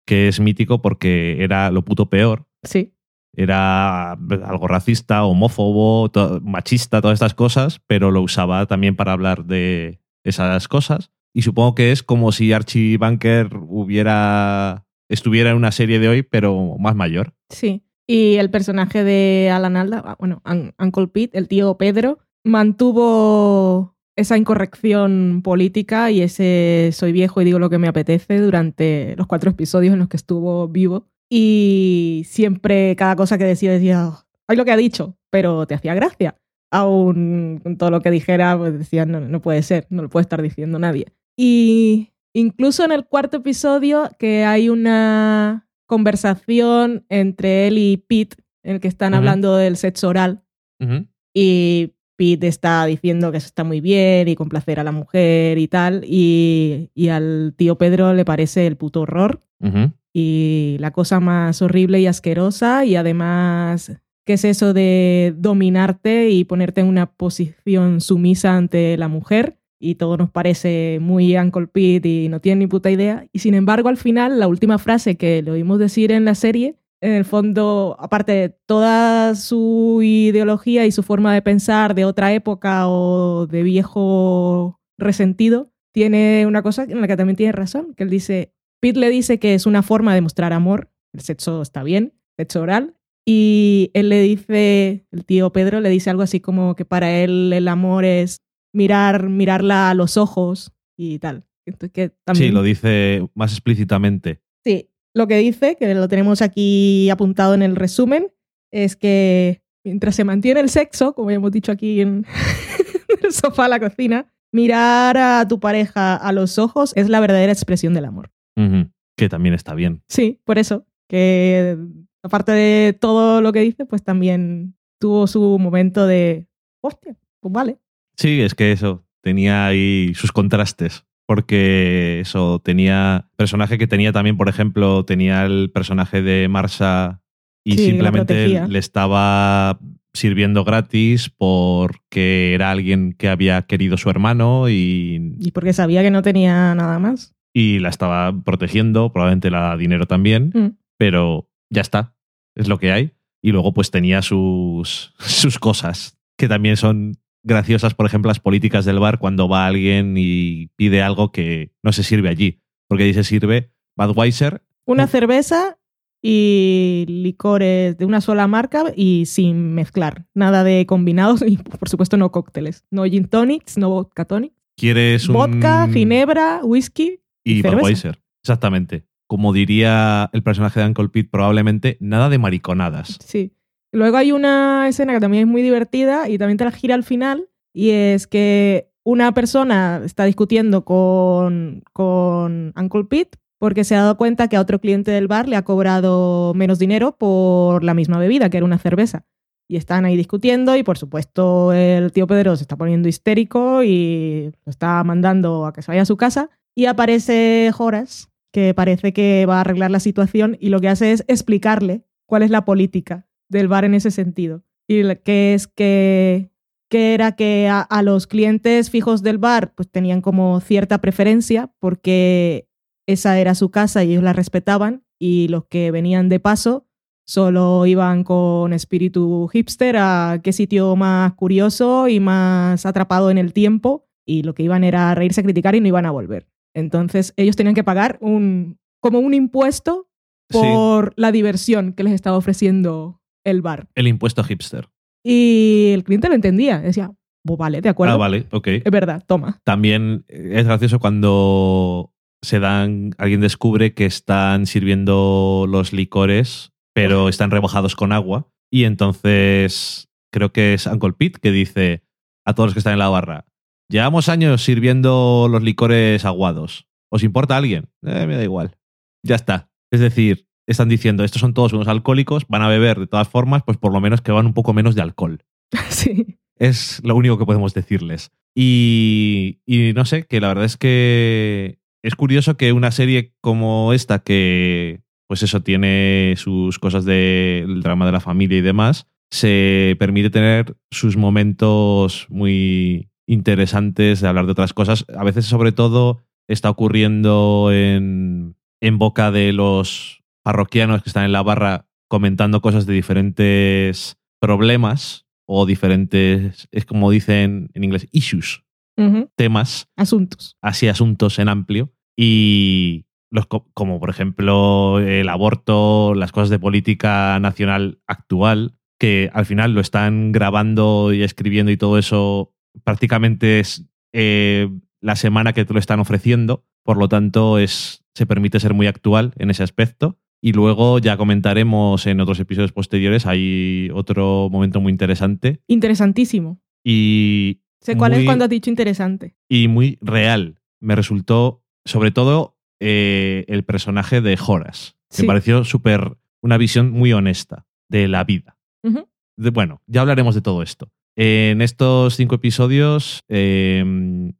que es mítico porque era lo puto peor. Sí. Era algo racista, homófobo, to- machista, todas estas cosas, pero lo usaba también para hablar de esas cosas. Y supongo que es como si Archie Bunker hubiera estuviera en una serie de hoy, pero más mayor. Sí. Y el personaje de Alan Alda, ah, bueno, Un- Uncle Pete, el tío Pedro, mantuvo esa incorrección política y ese soy viejo y digo lo que me apetece durante los cuatro episodios en los que estuvo vivo. Y siempre cada cosa que decía decía, ay lo que ha dicho, pero te hacía gracia. Aún con todo lo que dijera, pues decía, no, no puede ser, no lo puede estar diciendo nadie. Y incluso en el cuarto episodio, que hay una conversación entre él y Pete, en el que están hablando del sexo oral, y Pete está diciendo que eso está muy bien y complacer a la mujer y tal, y, y al tío Pedro le parece el puto horror. Y la cosa más horrible y asquerosa y además qué es eso de dominarte y ponerte en una posición sumisa ante la mujer y todo nos parece muy Uncle Pete y no tiene ni puta idea. Y sin embargo al final la última frase que le oímos decir en la serie en el fondo aparte de toda su ideología y su forma de pensar de otra época o de viejo resentido tiene una cosa en la que también tiene razón que él dice Pete le dice que es una forma de mostrar amor, el sexo está bien, sexo oral, y él le dice, el tío Pedro le dice algo así como que para él el amor es mirar, mirarla a los ojos y tal. Entonces, que también, Sí, lo dice más explícitamente. Sí, lo que dice, que lo tenemos aquí apuntado en el resumen, es que mientras se mantiene el sexo, como ya hemos dicho aquí en el sofá de la cocina, mirar a tu pareja a los ojos es la verdadera expresión del amor. Que también está bien. Sí, por eso. Que aparte de todo lo que dice, pues también tuvo su momento de. Hostia, pues vale. Sí, es que eso, tenía ahí sus contrastes. Porque eso, tenía personaje que tenía también, por ejemplo, tenía el personaje de Marsa y Sí, la simplemente le estaba sirviendo gratis porque era alguien que había querido su hermano y, Y porque sabía que no tenía nada más. y la estaba protegiendo, probablemente le da dinero también, Mm. pero ya está, es lo que hay. Y luego pues tenía sus, sus cosas, que también son graciosas, por ejemplo, las políticas del bar cuando va alguien y pide algo que no se sirve allí, porque dice sirve Budweiser. Una cerveza y licores de una sola marca y sin mezclar. Nada de combinados y, por supuesto, no cócteles. No gin tonics, no vodka tonics. ¿Quieres un... Vodka, ginebra, whisky. y cerveza. Budweiser. Exactamente. Como diría el personaje de Uncle Pete, probablemente nada de mariconadas. Sí. Luego hay una escena que también es muy divertida y también te la gira al final, y es que una persona está discutiendo con, con Uncle Pete porque se ha dado cuenta que a otro cliente del bar le ha cobrado menos dinero por la misma bebida, que era una cerveza. Y están ahí discutiendo y por supuesto el tío Pedro se está poniendo histérico y lo está mandando a que se vaya a su casa y aparece Horace, que parece que va a arreglar la situación y lo que hace es explicarle cuál es la política del bar en ese sentido. Y que es que, que era que a, a los clientes fijos del bar pues tenían como cierta preferencia porque esa era su casa y ellos la respetaban y los que venían de paso solo iban con espíritu hipster a qué sitio más curioso y más atrapado en el tiempo y lo que iban era a reírse, a criticar y no iban a volver. Entonces ellos tenían que pagar un como un impuesto Sí, por la diversión que les estaba ofreciendo el bar. el impuesto hipster. Y el cliente lo entendía. Decía, pues vale, de acuerdo. Ah, vale, ok. Es verdad, toma. También es gracioso cuando se dan, alguien descubre que están sirviendo los licores, pero están rebajados con agua. Y entonces creo que es Uncle Pete que dice a todos los que están en la barra: Llevamos años sirviendo los licores aguados. ¿Os importa alguien? Eh, me da igual. Ya está. Es decir, están diciendo: estos son todos unos alcohólicos, van a beber de todas formas, pues por lo menos que van un poco menos de alcohol. sí. Es lo único que podemos decirles. Y, y no sé, que la verdad es que es curioso que una serie como esta, que pues eso tiene sus cosas del drama de la familia y demás, se permite tener sus momentos muy interesantes de hablar de otras cosas. A veces, sobre todo, está ocurriendo en, en boca de los parroquianos que están en la barra comentando cosas de diferentes problemas o diferentes, es como dicen en inglés, issues, temas, Asuntos. así asuntos en amplio. Y los, co- como por ejemplo el aborto, las cosas de política nacional actual, que al final lo están grabando y escribiendo y todo eso prácticamente es eh, la semana que te lo están ofreciendo. Por lo tanto, es, se permite ser muy actual en ese aspecto. Y luego ya comentaremos en otros episodios posteriores. Hay otro momento muy interesante Interesantísimo. y Sé cuál es cuando has dicho interesante. y muy real. Me resultó, sobre todo, eh, el personaje de Horace. Sí. Me pareció súper una visión muy honesta de la vida. De- bueno, ya hablaremos de todo esto. En estos cinco episodios eh,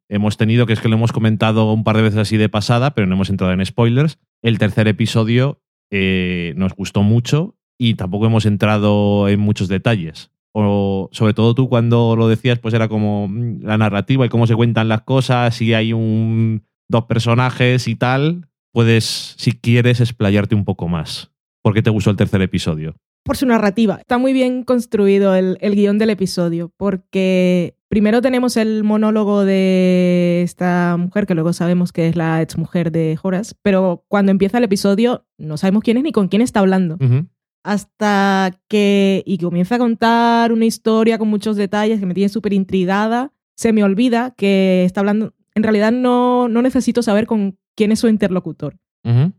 hemos tenido, que es que lo hemos comentado un par de veces así de pasada, pero no hemos entrado en spoilers. El tercer episodio eh, nos gustó mucho y tampoco hemos entrado en muchos detalles. O sobre todo tú cuando lo decías, pues era como mm, la narrativa y cómo se cuentan las cosas, si hay un dos personajes y tal, puedes, si quieres, explayarte un poco más. ¿Por qué te gustó el tercer episodio? Por su narrativa. Está muy bien construido el, el guion del episodio, porque primero tenemos el monólogo de esta mujer, que luego sabemos que es la exmujer de Horace, pero cuando empieza el episodio no sabemos quién es ni con quién está hablando. Hasta que, y comienza a contar una historia con muchos detalles que me tiene súper intrigada, se me olvida que está hablando, en realidad no, no necesito saber con quién es su interlocutor.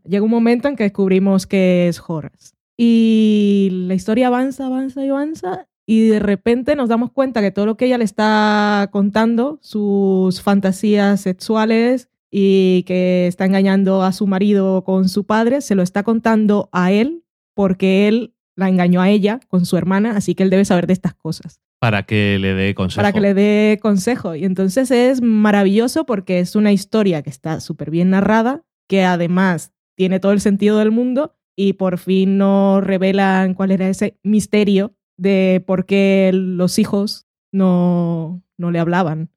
Llega un momento en que descubrimos que es Horace. Y la historia avanza, avanza y avanza. Y de repente nos damos cuenta que todo lo que ella le está contando, sus fantasías sexuales y que está engañando a su marido con su padre, se lo está contando a él porque él la engañó a ella con su hermana, así que él debe saber de estas cosas Para que le dé consejo. para que le dé consejo. Y entonces es maravilloso porque es una historia que está súper bien narrada, que además tiene todo el sentido del mundo y por fin nos revelan cuál era ese misterio de por qué los hijos no, no le hablaban.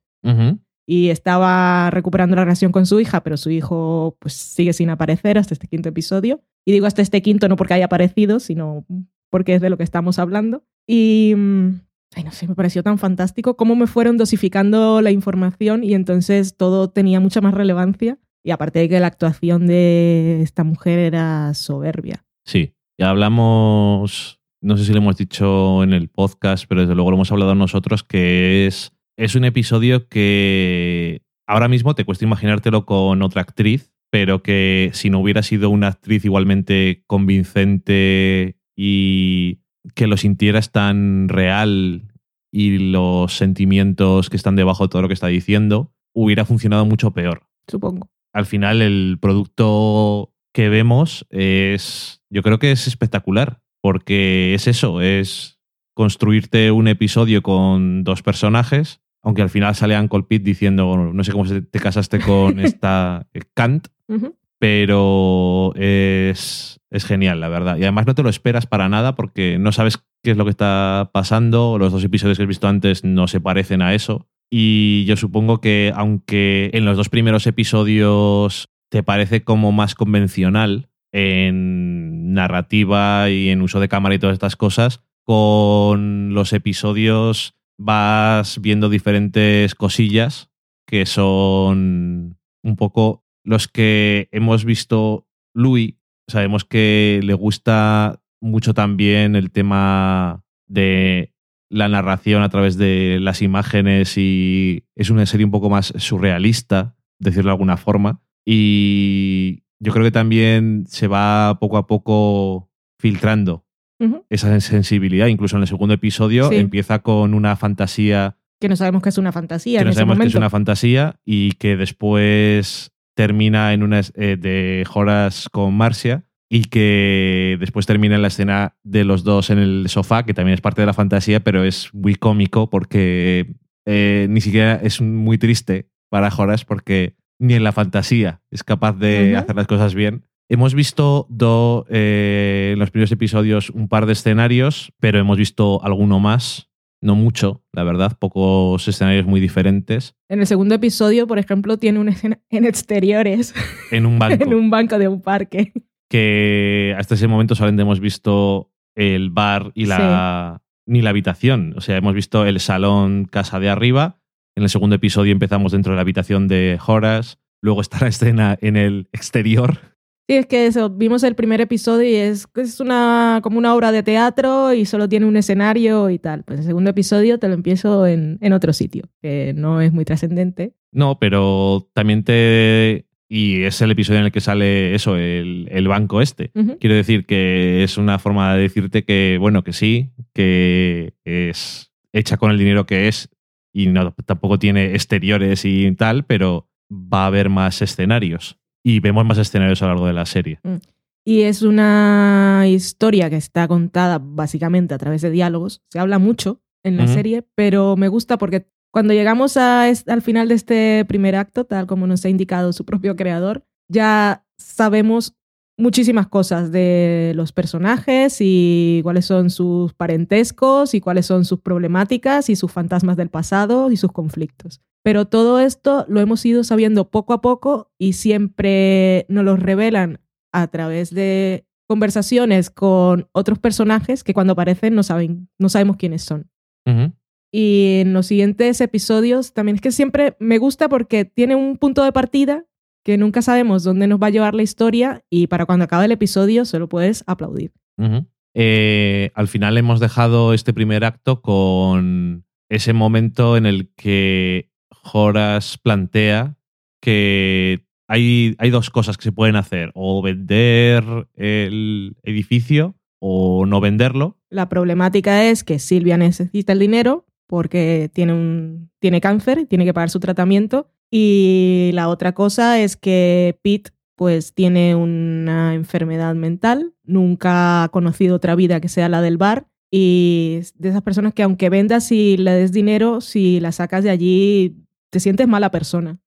Y estaba recuperando la relación con su hija, pero su hijo pues sigue sin aparecer hasta este quinto episodio. Y digo hasta este quinto no porque haya aparecido, sino porque es de lo que estamos hablando. Y mm, ay, no sé, me pareció tan fantástico cómo me fueron dosificando la información y entonces todo tenía mucha más relevancia. Y aparte de que la actuación de esta mujer era soberbia. Sí, ya hablamos, no sé si lo hemos dicho en el podcast, pero desde luego lo hemos hablado nosotros, que es, es un episodio que ahora mismo te cuesta imaginártelo con otra actriz, pero que si no hubiera sido una actriz igualmente convincente y que lo sintieras tan real y los sentimientos que están debajo de todo lo que está diciendo, hubiera funcionado mucho peor Supongo. Al final el producto que vemos es, yo creo que es espectacular, porque es eso, es construirte un episodio con dos personajes, aunque al final sale Uncle Pete diciendo, no sé cómo se- te casaste con esta eh, Kant, pero es, es genial, la verdad. Y además no te lo esperas para nada porque no sabes qué es lo que está pasando. Los dos episodios que has visto antes no se parecen a eso. Y yo supongo que aunque en los dos primeros episodios te parece como más convencional en narrativa y en uso de cámara y todas estas cosas, con los episodios vas viendo diferentes cosillas que son un poco los que hemos visto Louis, sabemos que le gusta mucho también el tema de la narración a través de las imágenes y es una serie un poco más surrealista, decirlo de alguna forma. Y yo creo que también se va poco a poco filtrando esa sensibilidad. Incluso en el segundo episodio Sí. empieza con una fantasía Que no sabemos que es una fantasía que en no ese sabemos que es una fantasía y que después termina en una eh, de Horace con Marcia y que después termina en la escena de los dos en el sofá, que también es parte de la fantasía, pero es muy cómico porque eh, ni siquiera es muy triste para Horace porque ni en la fantasía es capaz de hacer las cosas bien. Hemos visto do, eh, en los primeros episodios un par de escenarios, pero hemos visto alguno más. No mucho, la verdad, pocos escenarios muy diferentes. En el segundo episodio, por ejemplo, tiene una escena en exteriores, En un banco. en un banco de un parque. que hasta ese momento solamente hemos visto el bar y la ni la habitación. O sea, hemos visto el salón casa de arriba. En el segundo episodio empezamos dentro de la habitación de Horace. Luego está la escena en el exterior. Sí, es que eso, vimos el primer episodio y es, es una, como una obra de teatro y solo tiene un escenario y tal. Pues el segundo episodio te lo empiezo en, en otro sitio, que no es muy trascendente. No, pero también te. Y es el episodio en el que sale eso, el, el banco este. Quiero decir que es una forma de decirte que, bueno, que sí, que es hecha con el dinero que es y no, tampoco tiene exteriores y tal, pero va a haber más escenarios. Y vemos más escenarios a lo largo de la serie. Y es una historia que está contada básicamente a través de diálogos. Se habla mucho en la serie, pero me gusta porque cuando llegamos a al final de este primer acto, tal como nos ha indicado su propio creador, ya sabemos muchísimas cosas de los personajes y cuáles son sus parentescos y cuáles son sus problemáticas y sus fantasmas del pasado y sus conflictos. Pero todo esto lo hemos ido sabiendo poco a poco y siempre nos lo revelan a través de conversaciones con otros personajes que cuando aparecen no, saben, no sabemos quiénes son. Y en los siguientes episodios también es que siempre me gusta porque tiene un punto de partida que nunca sabemos dónde nos va a llevar la historia y para cuando acabe el episodio solo puedes aplaudir. Eh, al final hemos dejado este primer acto con ese momento en el que Horace plantea que hay, hay dos cosas que se pueden hacer, o vender el edificio o no venderlo. La problemática es que Silvia necesita el dinero porque tiene, un, tiene cáncer, tiene que pagar su tratamiento. Y la otra cosa es que Pete pues tiene una enfermedad mental, nunca ha conocido otra vida que sea la del bar y de esas personas que aunque vendas y le des dinero, si la sacas de allí te sientes mala persona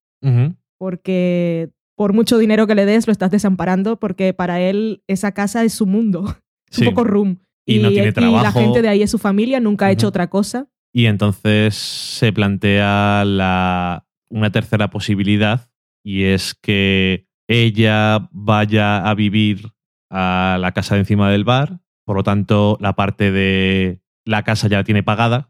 porque por mucho dinero que le des lo estás desamparando porque para él esa casa es su mundo, es Sí. un poco room. Y no tiene la trabajo. gente de ahí es su familia, nunca ha hecho otra cosa. Y entonces se plantea la, una tercera posibilidad y es que ella vaya a vivir a la casa de encima del bar, por lo tanto la parte de la casa ya la tiene pagada.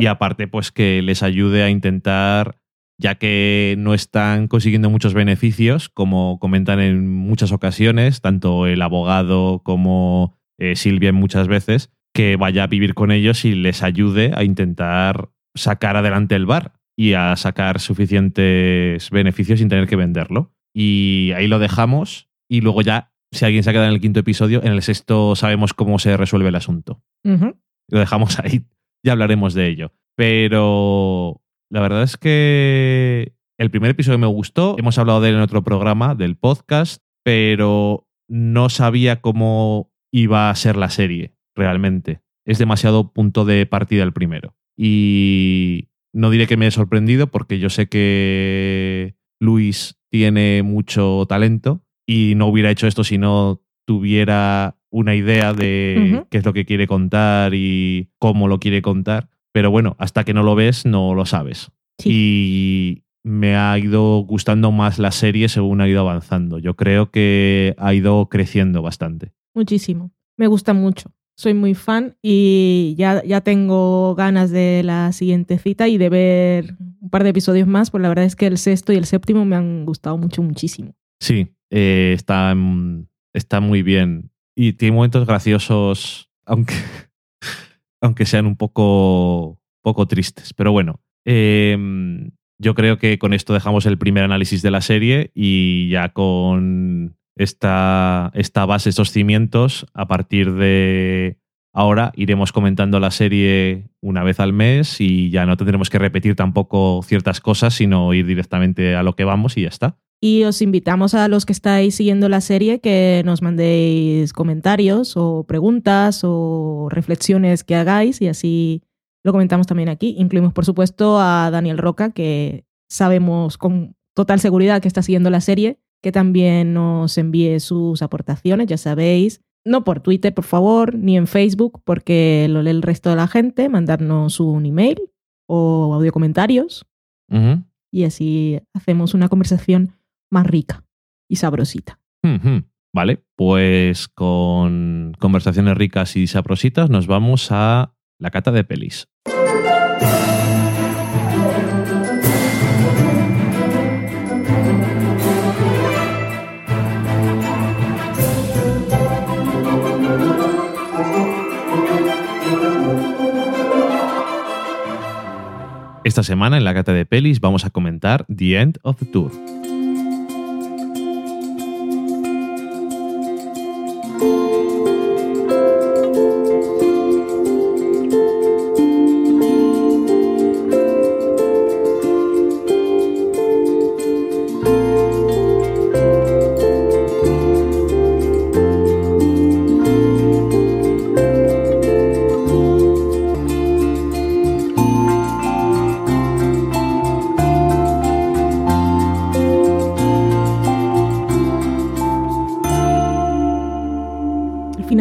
Y aparte pues que les ayude a intentar, ya que no están consiguiendo muchos beneficios, como comentan en muchas ocasiones, tanto el abogado como eh, Silvia muchas veces, que vaya a vivir con ellos y les ayude a intentar sacar adelante el bar y a sacar suficientes beneficios sin tener que venderlo. Y ahí lo dejamos y luego ya, si alguien se ha quedado en el quinto episodio, en el sexto sabemos cómo se resuelve el asunto. Lo dejamos ahí, ya hablaremos de ello. Pero la verdad es que el primer episodio me gustó, hemos hablado de él en otro programa del podcast, pero no sabía cómo iba a ser la serie realmente. Es demasiado punto de partida el primero. Y no diré que me he sorprendido porque yo sé que Luis tiene mucho talento y no hubiera hecho esto si no tuviera una idea de qué es lo que quiere contar y cómo lo quiere contar. Pero bueno, hasta que no lo ves, no lo sabes. Sí. Y me ha ido gustando más la serie según ha ido avanzando. Yo creo que ha ido creciendo bastante. Muchísimo. Me gusta mucho. Soy muy fan y ya, ya tengo ganas de la siguiente cita y de ver un par de episodios más, pues la verdad es que el sexto y el séptimo me han gustado mucho, muchísimo. Sí, eh, está, mm, está muy bien. Y tiene momentos graciosos, aunque, aunque sean un poco, poco tristes. Pero bueno, eh, yo creo que con esto dejamos el primer análisis de la serie y ya con esta, esta base, estos cimientos, a partir de ahora iremos comentando la serie una vez al mes y ya no tendremos que repetir tampoco ciertas cosas, sino ir directamente a lo que vamos y ya está. Y os invitamos a los que estáis siguiendo la serie que nos mandéis comentarios o preguntas o reflexiones que hagáis y así lo comentamos también aquí. Incluimos, por supuesto, a Daniel Roca, que sabemos con total seguridad que está siguiendo la serie que también nos envíe sus aportaciones, ya sabéis. No por Twitter, por favor, ni en Facebook, porque lo lee el resto de la gente. Mandarnos un email o audio comentarios. Y así hacemos una conversación más rica y sabrosita. Vale, pues con conversaciones ricas y sabrositas nos vamos a la cata de pelis. Esta semana en la cata de pelis vamos a comentar The End of the Tour.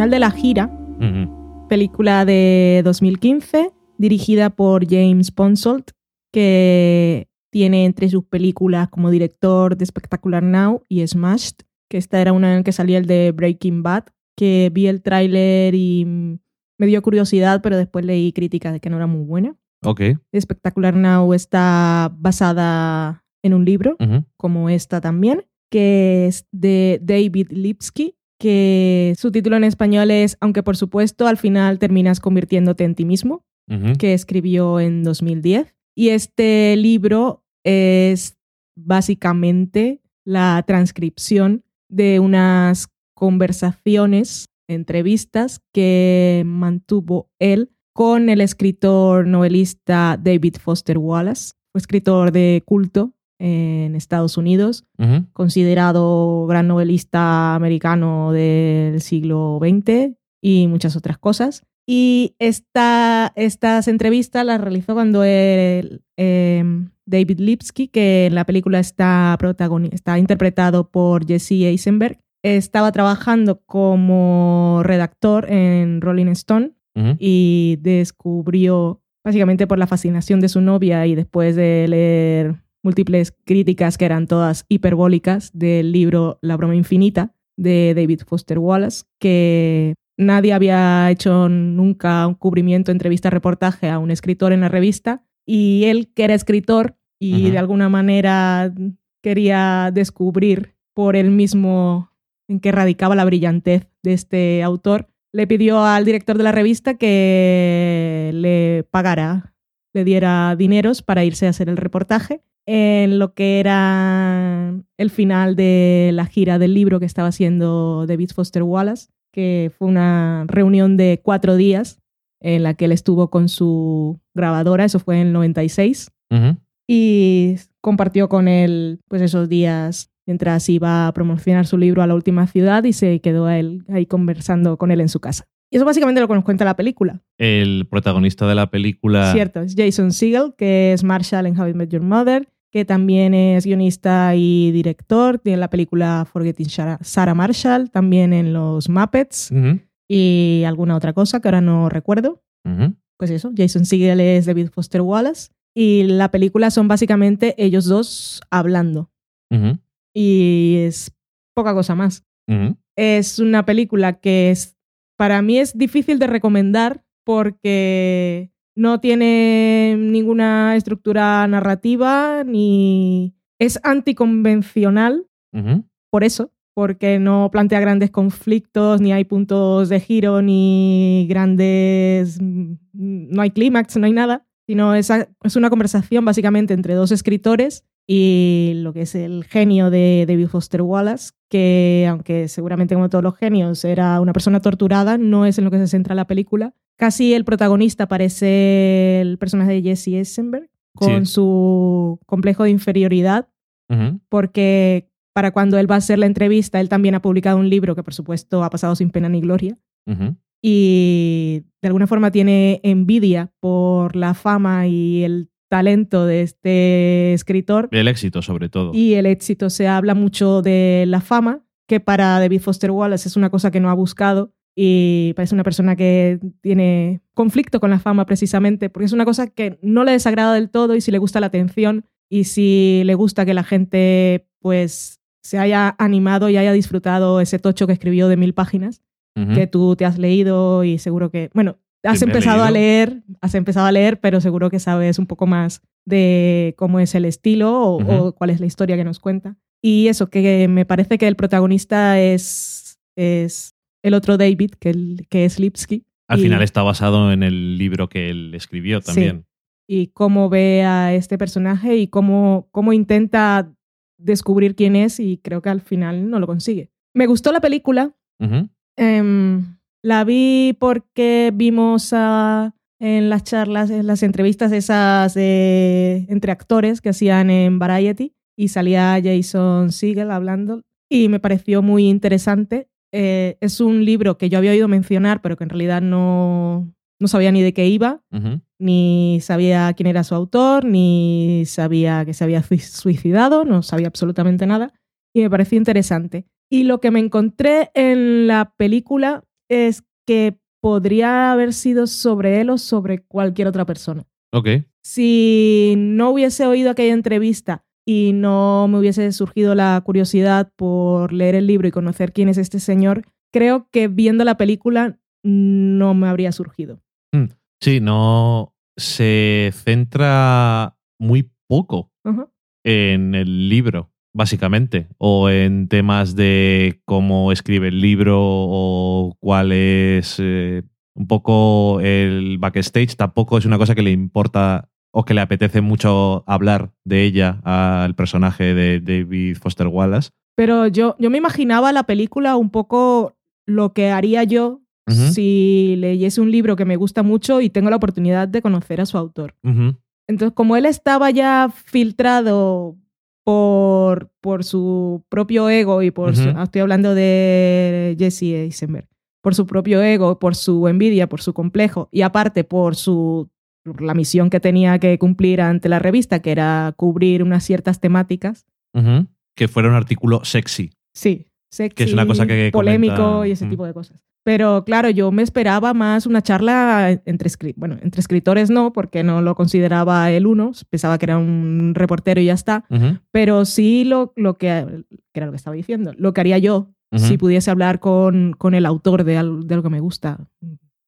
Final de la gira película de 2015 dirigida por James Ponsoldt, que tiene entre sus películas como director de Spectacular Now y Smashed, que esta era una en la que salía el de Breaking Bad, que vi el tráiler y me dio curiosidad, pero después leí críticas de que no era muy buena. Ok. Spectacular Now está basada en un libro, como esta también, que es de David Lipsky, que su título en español es Aunque por supuesto al final terminas convirtiéndote en ti mismo, que escribió en 2010. Y este libro es básicamente la transcripción de unas conversaciones, entrevistas que mantuvo él con el escritor novelista David Foster Wallace, escritor de culto en Estados Unidos, considerado gran novelista americano del siglo XX y muchas otras cosas. Y esta, estas entrevistas las realizó cuando él, eh, David Lipsky, que en la película está, está interpretado por Jesse Eisenberg, estaba trabajando como redactor en Rolling Stone y descubrió, básicamente por la fascinación de su novia y después de leer múltiples críticas que eran todas hiperbólicas del libro La broma infinita de David Foster Wallace, que nadie había hecho nunca un cubrimiento, entrevista, reportaje a un escritor en la revista y él, que era escritor y de alguna manera quería descubrir por él mismo en qué radicaba la brillantez de este autor, le pidió al director de la revista que le pagara, le diera dineros para irse a hacer el reportaje en lo que era el final de la gira del libro que estaba haciendo David Foster Wallace, que fue una reunión de cuatro días en la que él estuvo con su grabadora, eso fue en el 96, Ujú. y compartió con él pues esos días mientras iba a promocionar su libro a la última ciudad y se quedó él ahí conversando con él en su casa. Y eso básicamente lo que nos cuenta la película. El protagonista de la película. Cierto, es Jason Segel, que es Marshall en How I Met Your Mother, que también es guionista y director. Tiene la película Forgetting Sarah Marshall, también en Los Muppets y alguna otra cosa que ahora no recuerdo. Pues eso, Jason Segel es David Foster Wallace y la película son básicamente ellos dos hablando y es poca cosa más. Es una película que es, para mí es difícil de recomendar porque no tiene ninguna estructura narrativa ni es anticonvencional por eso, porque no plantea grandes conflictos, ni hay puntos de giro, ni grandes... mm, no hay clímax, no hay nada, sino es, es una conversación básicamente entre dos escritores y lo que es el genio de David Foster Wallace, que aunque seguramente como todos los genios era una persona torturada, no es en lo que se centra la película. Casi el protagonista parece el personaje de Jesse Eisenberg, con Sí. su complejo de inferioridad porque para cuando él va a hacer la entrevista, él también ha publicado un libro que por supuesto ha pasado sin pena ni gloria y de alguna forma tiene envidia por la fama y el talento de este escritor. El éxito, sobre todo. Y el éxito. Se habla mucho de la fama, que para David Foster Wallace es una cosa que no ha buscado y parece una persona que tiene conflicto con la fama precisamente, porque es una cosa que no le desagrada del todo y si le gusta la atención y si le gusta que la gente pues se haya animado y haya disfrutado ese tocho que escribió de mil páginas, que tú te has leído y seguro que, bueno, has empezado a leer, has empezado a leer, pero seguro que sabes un poco más de cómo es el estilo o, cuál es la historia que nos cuenta. Y eso, que me parece que el protagonista es, es el otro David, que, que es Lipsky. Al final está basado en el libro que él escribió también. Y cómo ve a este personaje y cómo, cómo intenta descubrir quién es y creo que al final no lo consigue. Me gustó la película. Em, la vi porque vimos en las charlas, en las entrevistas esas entre actores que hacían en Variety y salía Jason Siegel hablando y me pareció muy interesante. Eh, es un libro que yo había oído mencionar, pero que en realidad no, no sabía ni de qué iba, ni sabía quién era su autor, ni sabía que se había suicidado, no sabía absolutamente nada, y me pareció interesante. Y lo que me encontré en la película es que podría haber sido sobre él o sobre cualquier otra persona. Ok. Si no hubiese oído aquella entrevista y no me hubiese surgido la curiosidad por leer el libro y conocer quién es este señor, creo que viendo la película no me habría surgido. Mm, sí, no se centra muy poco en el libro, básicamente, o en temas de cómo escribe el libro o cuál es eh, un poco el backstage. Tampoco es una cosa que le importa o que le apetece mucho hablar de ella al personaje de David Foster Wallace. Pero yo, yo me imaginaba la película un poco lo que haría yo si leyese un libro que me gusta mucho y tengo la oportunidad de conocer a su autor. Entonces, como él estaba ya filtrado por, por su propio ego y por estoy hablando de Jesse Eisenberg, por su propio ego, por su envidia, por su complejo y aparte por su la misión que tenía que cumplir ante la revista, que era cubrir unas ciertas temáticas. Que fuera un artículo sexy. Sí, sexy. Que es una cosa que. Polémico y ese tipo de cosas. Pero claro, yo me esperaba más una charla entre, bueno, entre escritores, no, porque no lo consideraba el uno, pensaba que era un reportero y ya está. Pero sí lo, lo que, que, era lo que estaba diciendo, lo que haría yo si pudiese hablar con, con el autor de algo, de algo que me gusta.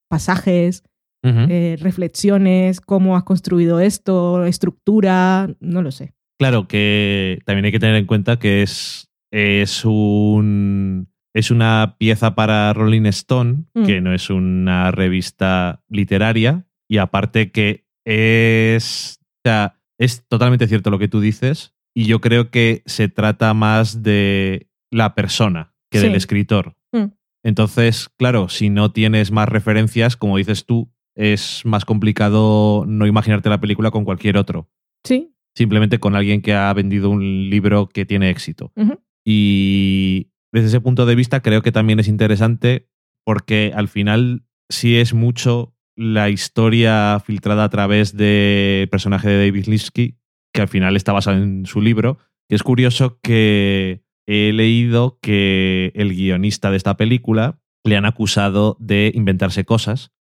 Pasajes, eh, reflexiones, cómo has construido esto, estructura, no lo sé. Claro que también hay que tener en cuenta que es, es un es una pieza para Rolling Stone, mm. que no es una revista literaria, y aparte que es, o sea, es totalmente cierto lo que tú dices, y yo creo que se trata más de la persona que del escritor. Mm. Entonces, claro, si no tienes más referencias, como dices tú, es más complicado no imaginarte la película con cualquier otro. Sí. Simplemente con alguien que ha vendido un libro que tiene éxito. Y desde ese punto de vista creo que también es interesante porque al final sí es mucho la historia filtrada a través del personaje de David Lipsky, que al final está basado en su libro. Y es curioso que he leído que el guionista de esta película le han acusado de inventarse cosas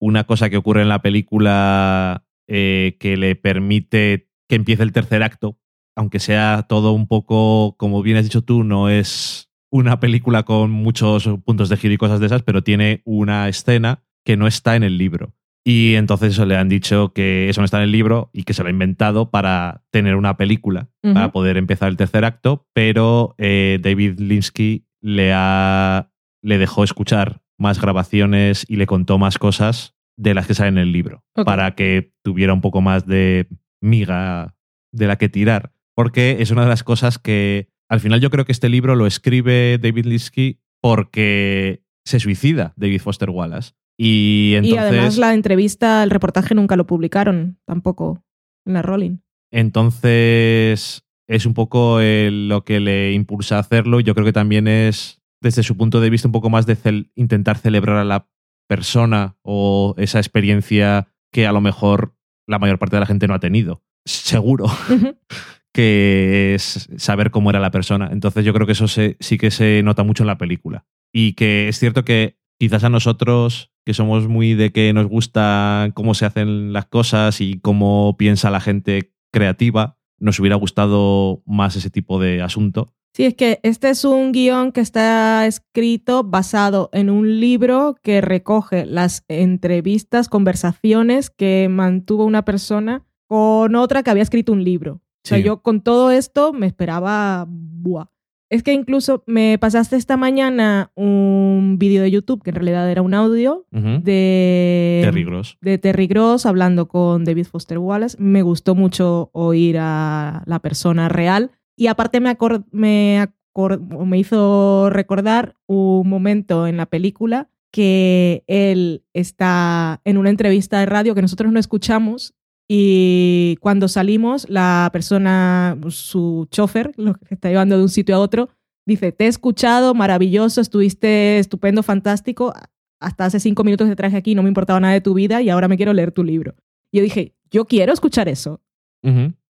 una cosa que ocurre en la película eh, que le permite que empiece el tercer acto, aunque sea todo un poco, como bien has dicho tú, no es una película con muchos puntos de giro y cosas de esas, pero tiene una escena que no está en el libro. Y entonces eso le han dicho que eso no está en el libro y que se lo ha inventado para tener una película, para poder empezar el tercer acto, pero eh, David Linsky le, ha, le dejó escuchar más grabaciones y le contó más cosas de las que salen en el libro, para que tuviera un poco más de miga de la que tirar. Porque es una de las cosas que al final yo creo que este libro lo escribe David Linsky porque se suicida David Foster Wallace. Y, entonces, y además la entrevista, el reportaje nunca lo publicaron tampoco en la Rolling. Entonces es un poco lo que le impulsa a hacerlo. Yo creo que también es desde su punto de vista un poco más de intentar celebrar a la persona o esa experiencia que a lo mejor la mayor parte de la gente no ha tenido. Seguro. que es saber cómo era la persona. Entonces yo creo que eso sí que se nota mucho en la película. Y que es cierto que quizás a nosotros, que somos muy de que nos gusta cómo se hacen las cosas y cómo piensa la gente creativa, nos hubiera gustado más ese tipo de asunto. Sí, es que este es un guion que está escrito basado en un libro que recoge las entrevistas, conversaciones que mantuvo una persona con otra que había escrito un libro. O sea, yo con todo esto me esperaba, buah. Es que incluso me pasaste esta mañana un vídeo de YouTube, que en realidad era un audio, de Terry Gross. de Terry Gross hablando con David Foster Wallace. Me gustó mucho oír a la persona real y aparte me, me hizo recordar un momento en la película que él está en una entrevista de radio que nosotros no escuchamos y cuando salimos la persona, su chofer, lo que está llevando de un sitio a otro, dice, te he escuchado, maravilloso, estuviste estupendo, fantástico, hasta hace cinco minutos te traje aquí, no me importaba nada de tu vida y ahora me quiero leer tu libro. Yo dije, yo quiero escuchar eso.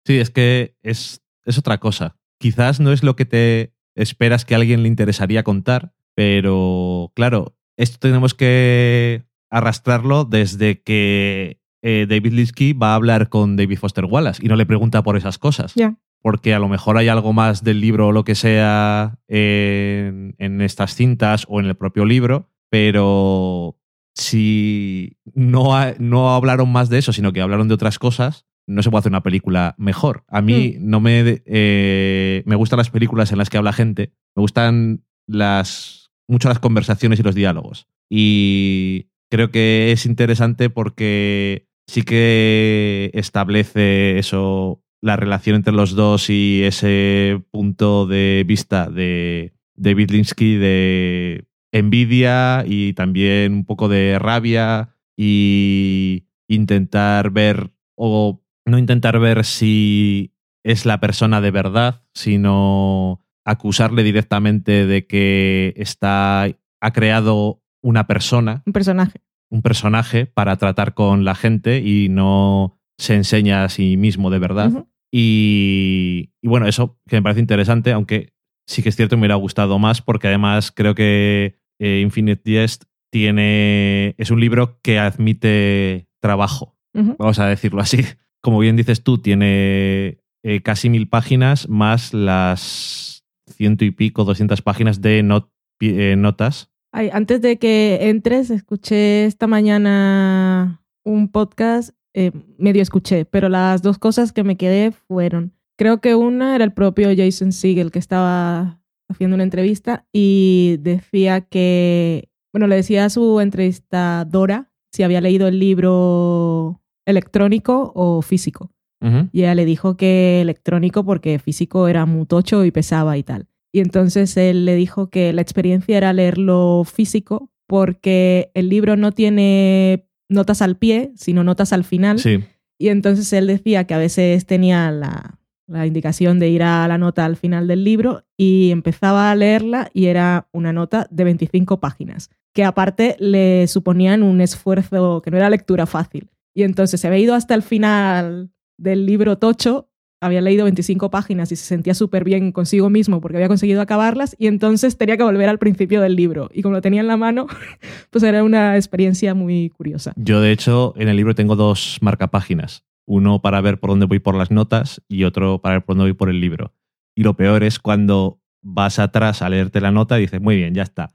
Sí, es que es, es otra cosa. Quizás no es lo que te esperas que a alguien le interesaría contar, pero claro, esto tenemos que arrastrarlo desde que eh, David Litsky va a hablar con David Foster Wallace y no le pregunta por esas cosas. Porque a lo mejor hay algo más del libro o lo que sea en, en estas cintas o en el propio libro, pero si no, ha- no hablaron más de eso, sino que hablaron de otras cosas, no se puede hacer una película mejor. A mí no me, eh, me gustan las películas en las que habla gente, me gustan las, mucho las conversaciones y los diálogos. Y creo que es interesante porque sí que establece eso, la relación entre los dos y ese punto de vista de David Linsky de envidia y también un poco de rabia y intentar ver o no intentar ver si es la persona de verdad, sino acusarle directamente de que está ha creado una persona Un personaje. Un personaje para tratar con la gente y no se enseña a sí mismo de verdad. Y, y bueno, eso que me parece interesante, aunque sí que es cierto, me hubiera gustado más porque además creo que eh, Infinite Jest tiene, es un libro que admite trabajo, vamos a decirlo así. Como bien dices tú, tiene eh, casi mil páginas más las ciento y pico, 200 páginas de not- eh, notas. Ay, antes de que entres, escuché esta mañana un podcast, eh, medio escuché, pero las dos cosas que me quedé fueron, creo que una era el propio Jason Siegel que estaba haciendo una entrevista y decía que, bueno, le decía a su entrevistadora si había leído el libro electrónico o físico. Y ella le dijo que electrónico porque físico era muy tocho y pesaba y tal. Y entonces él le dijo que la experiencia era leerlo físico porque el libro no tiene notas al pie, sino notas al final. Sí. Y entonces él decía que a veces tenía la, la indicación de ir a la nota al final del libro y empezaba a leerla y era una nota de 25 páginas, que aparte le suponían un esfuerzo que no era lectura fácil. Y entonces se había ido hasta el final del libro Tocho, había leído 25 páginas y se sentía súper bien consigo mismo porque había conseguido acabarlas y entonces tenía que volver al principio del libro. Y como lo tenía en la mano, pues era una experiencia muy curiosa. Yo, de hecho, en el libro tengo dos marcapáginas. Uno para ver por dónde voy por las notas y otro para ver por dónde voy por el libro. Y lo peor es cuando vas atrás a leerte la nota y dices, muy bien, ya está.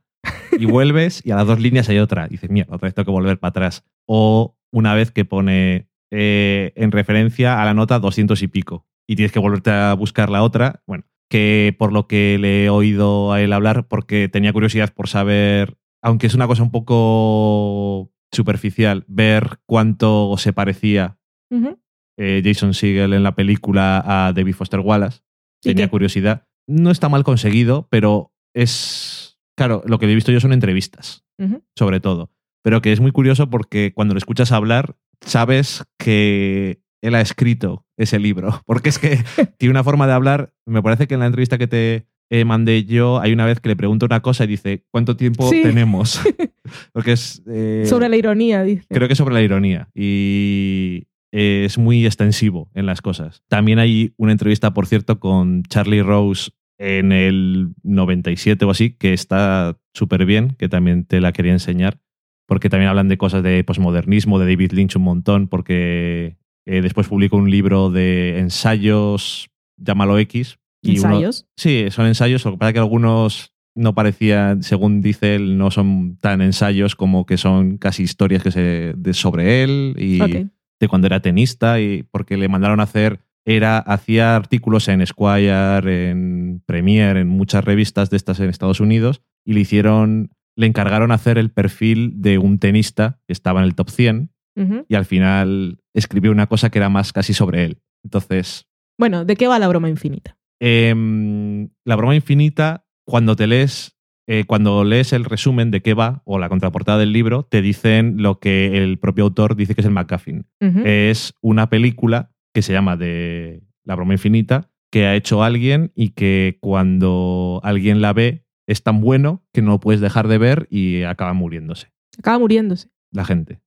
Y vuelves y a las dos líneas hay otra. Dices, mierda, otra vez tengo que volver para atrás. O una vez que pone eh, en referencia a la nota 200 y pico. Y tienes que volverte a buscar la otra. Bueno, que por lo que le he oído a él hablar, porque tenía curiosidad por saber, aunque es una cosa un poco superficial, ver cuánto se parecía eh, Jason Segel en la película a David Foster Wallace. ¿Y Tenía curiosidad. No está mal conseguido, pero es. Claro, lo que he visto yo son entrevistas, sobre todo. Pero que es muy curioso porque cuando lo escuchas hablar, sabes que él ha escrito ese libro. Porque es que tiene una forma de hablar. Me parece que en la entrevista que te eh, mandé yo, hay una vez que le pregunto una cosa y dice: ¿Cuánto tiempo Sí. tenemos? porque es. eh, Sobre la ironía, dice. Creo que sobre la ironía. Y es muy extensivo en las cosas. También hay una entrevista, por cierto, con Charlie Rose en el 97 o así, que está súper bien, que también te la quería enseñar, porque también hablan de cosas de posmodernismo, de David Lynch un montón, porque eh, después publicó un libro de ensayos, llámalo X. Y ¿Ensayos? sí, son ensayos, lo que pasa es que algunos no parecían, según dice él, no son tan ensayos como que son casi historias que se, de sobre él y de cuando era tenista, y porque le mandaron a hacer era, hacía artículos en Esquire, en Premier, en muchas revistas de estas en Estados Unidos, y le hicieron, le encargaron hacer el perfil de un tenista que estaba en el top 100, y al final escribió una cosa que era más casi sobre él. Entonces. Bueno, ¿de qué va la broma infinita? Em, la broma infinita, cuando te lees, eh, cuando lees el resumen de qué va, o la contraportada del libro, te dicen lo que el propio autor dice que es el McGuffin. Es una película que se llama de La broma infinita, que ha hecho alguien y que cuando alguien la ve es tan bueno que no lo puedes dejar de ver y acaba muriéndose. Acaba muriéndose. La gente.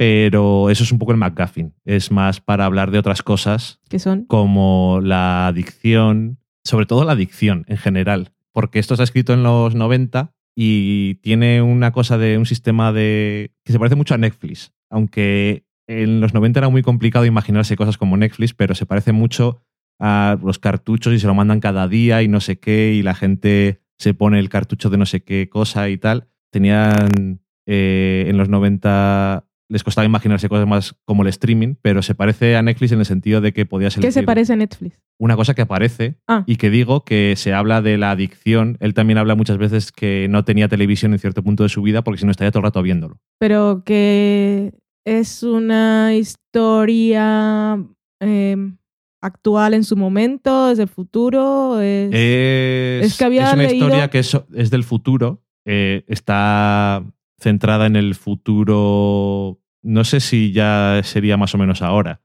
Pero eso es un poco el McGuffin. Es más para hablar de otras cosas. ¿Qué son? Como la adicción, sobre todo la adicción en general. Porque esto se ha escrito en los 90 y tiene una cosa de un sistema de. que se parece mucho a Netflix. Aunque en los 90 era muy complicado imaginarse cosas como Netflix, pero se parece mucho a los cartuchos y se lo mandan cada día y no sé qué, y la gente se pone el cartucho de no sé qué cosa y tal. Tenían eh, en los 90 les costaba imaginarse cosas más como el streaming, pero se parece a Netflix en el sentido de que podía ser. ¿Qué se parece a Netflix? Una cosa que aparece ah. y que digo que se habla de la adicción. Él también habla muchas veces que no tenía televisión en cierto punto de su vida porque si no estaría todo el rato viéndolo. Pero que es una historia em, actual en su momento, es del futuro. Es, es, que había una historia que es, del futuro. Eh, está centrada en el futuro. No sé si ya sería más o menos ahora.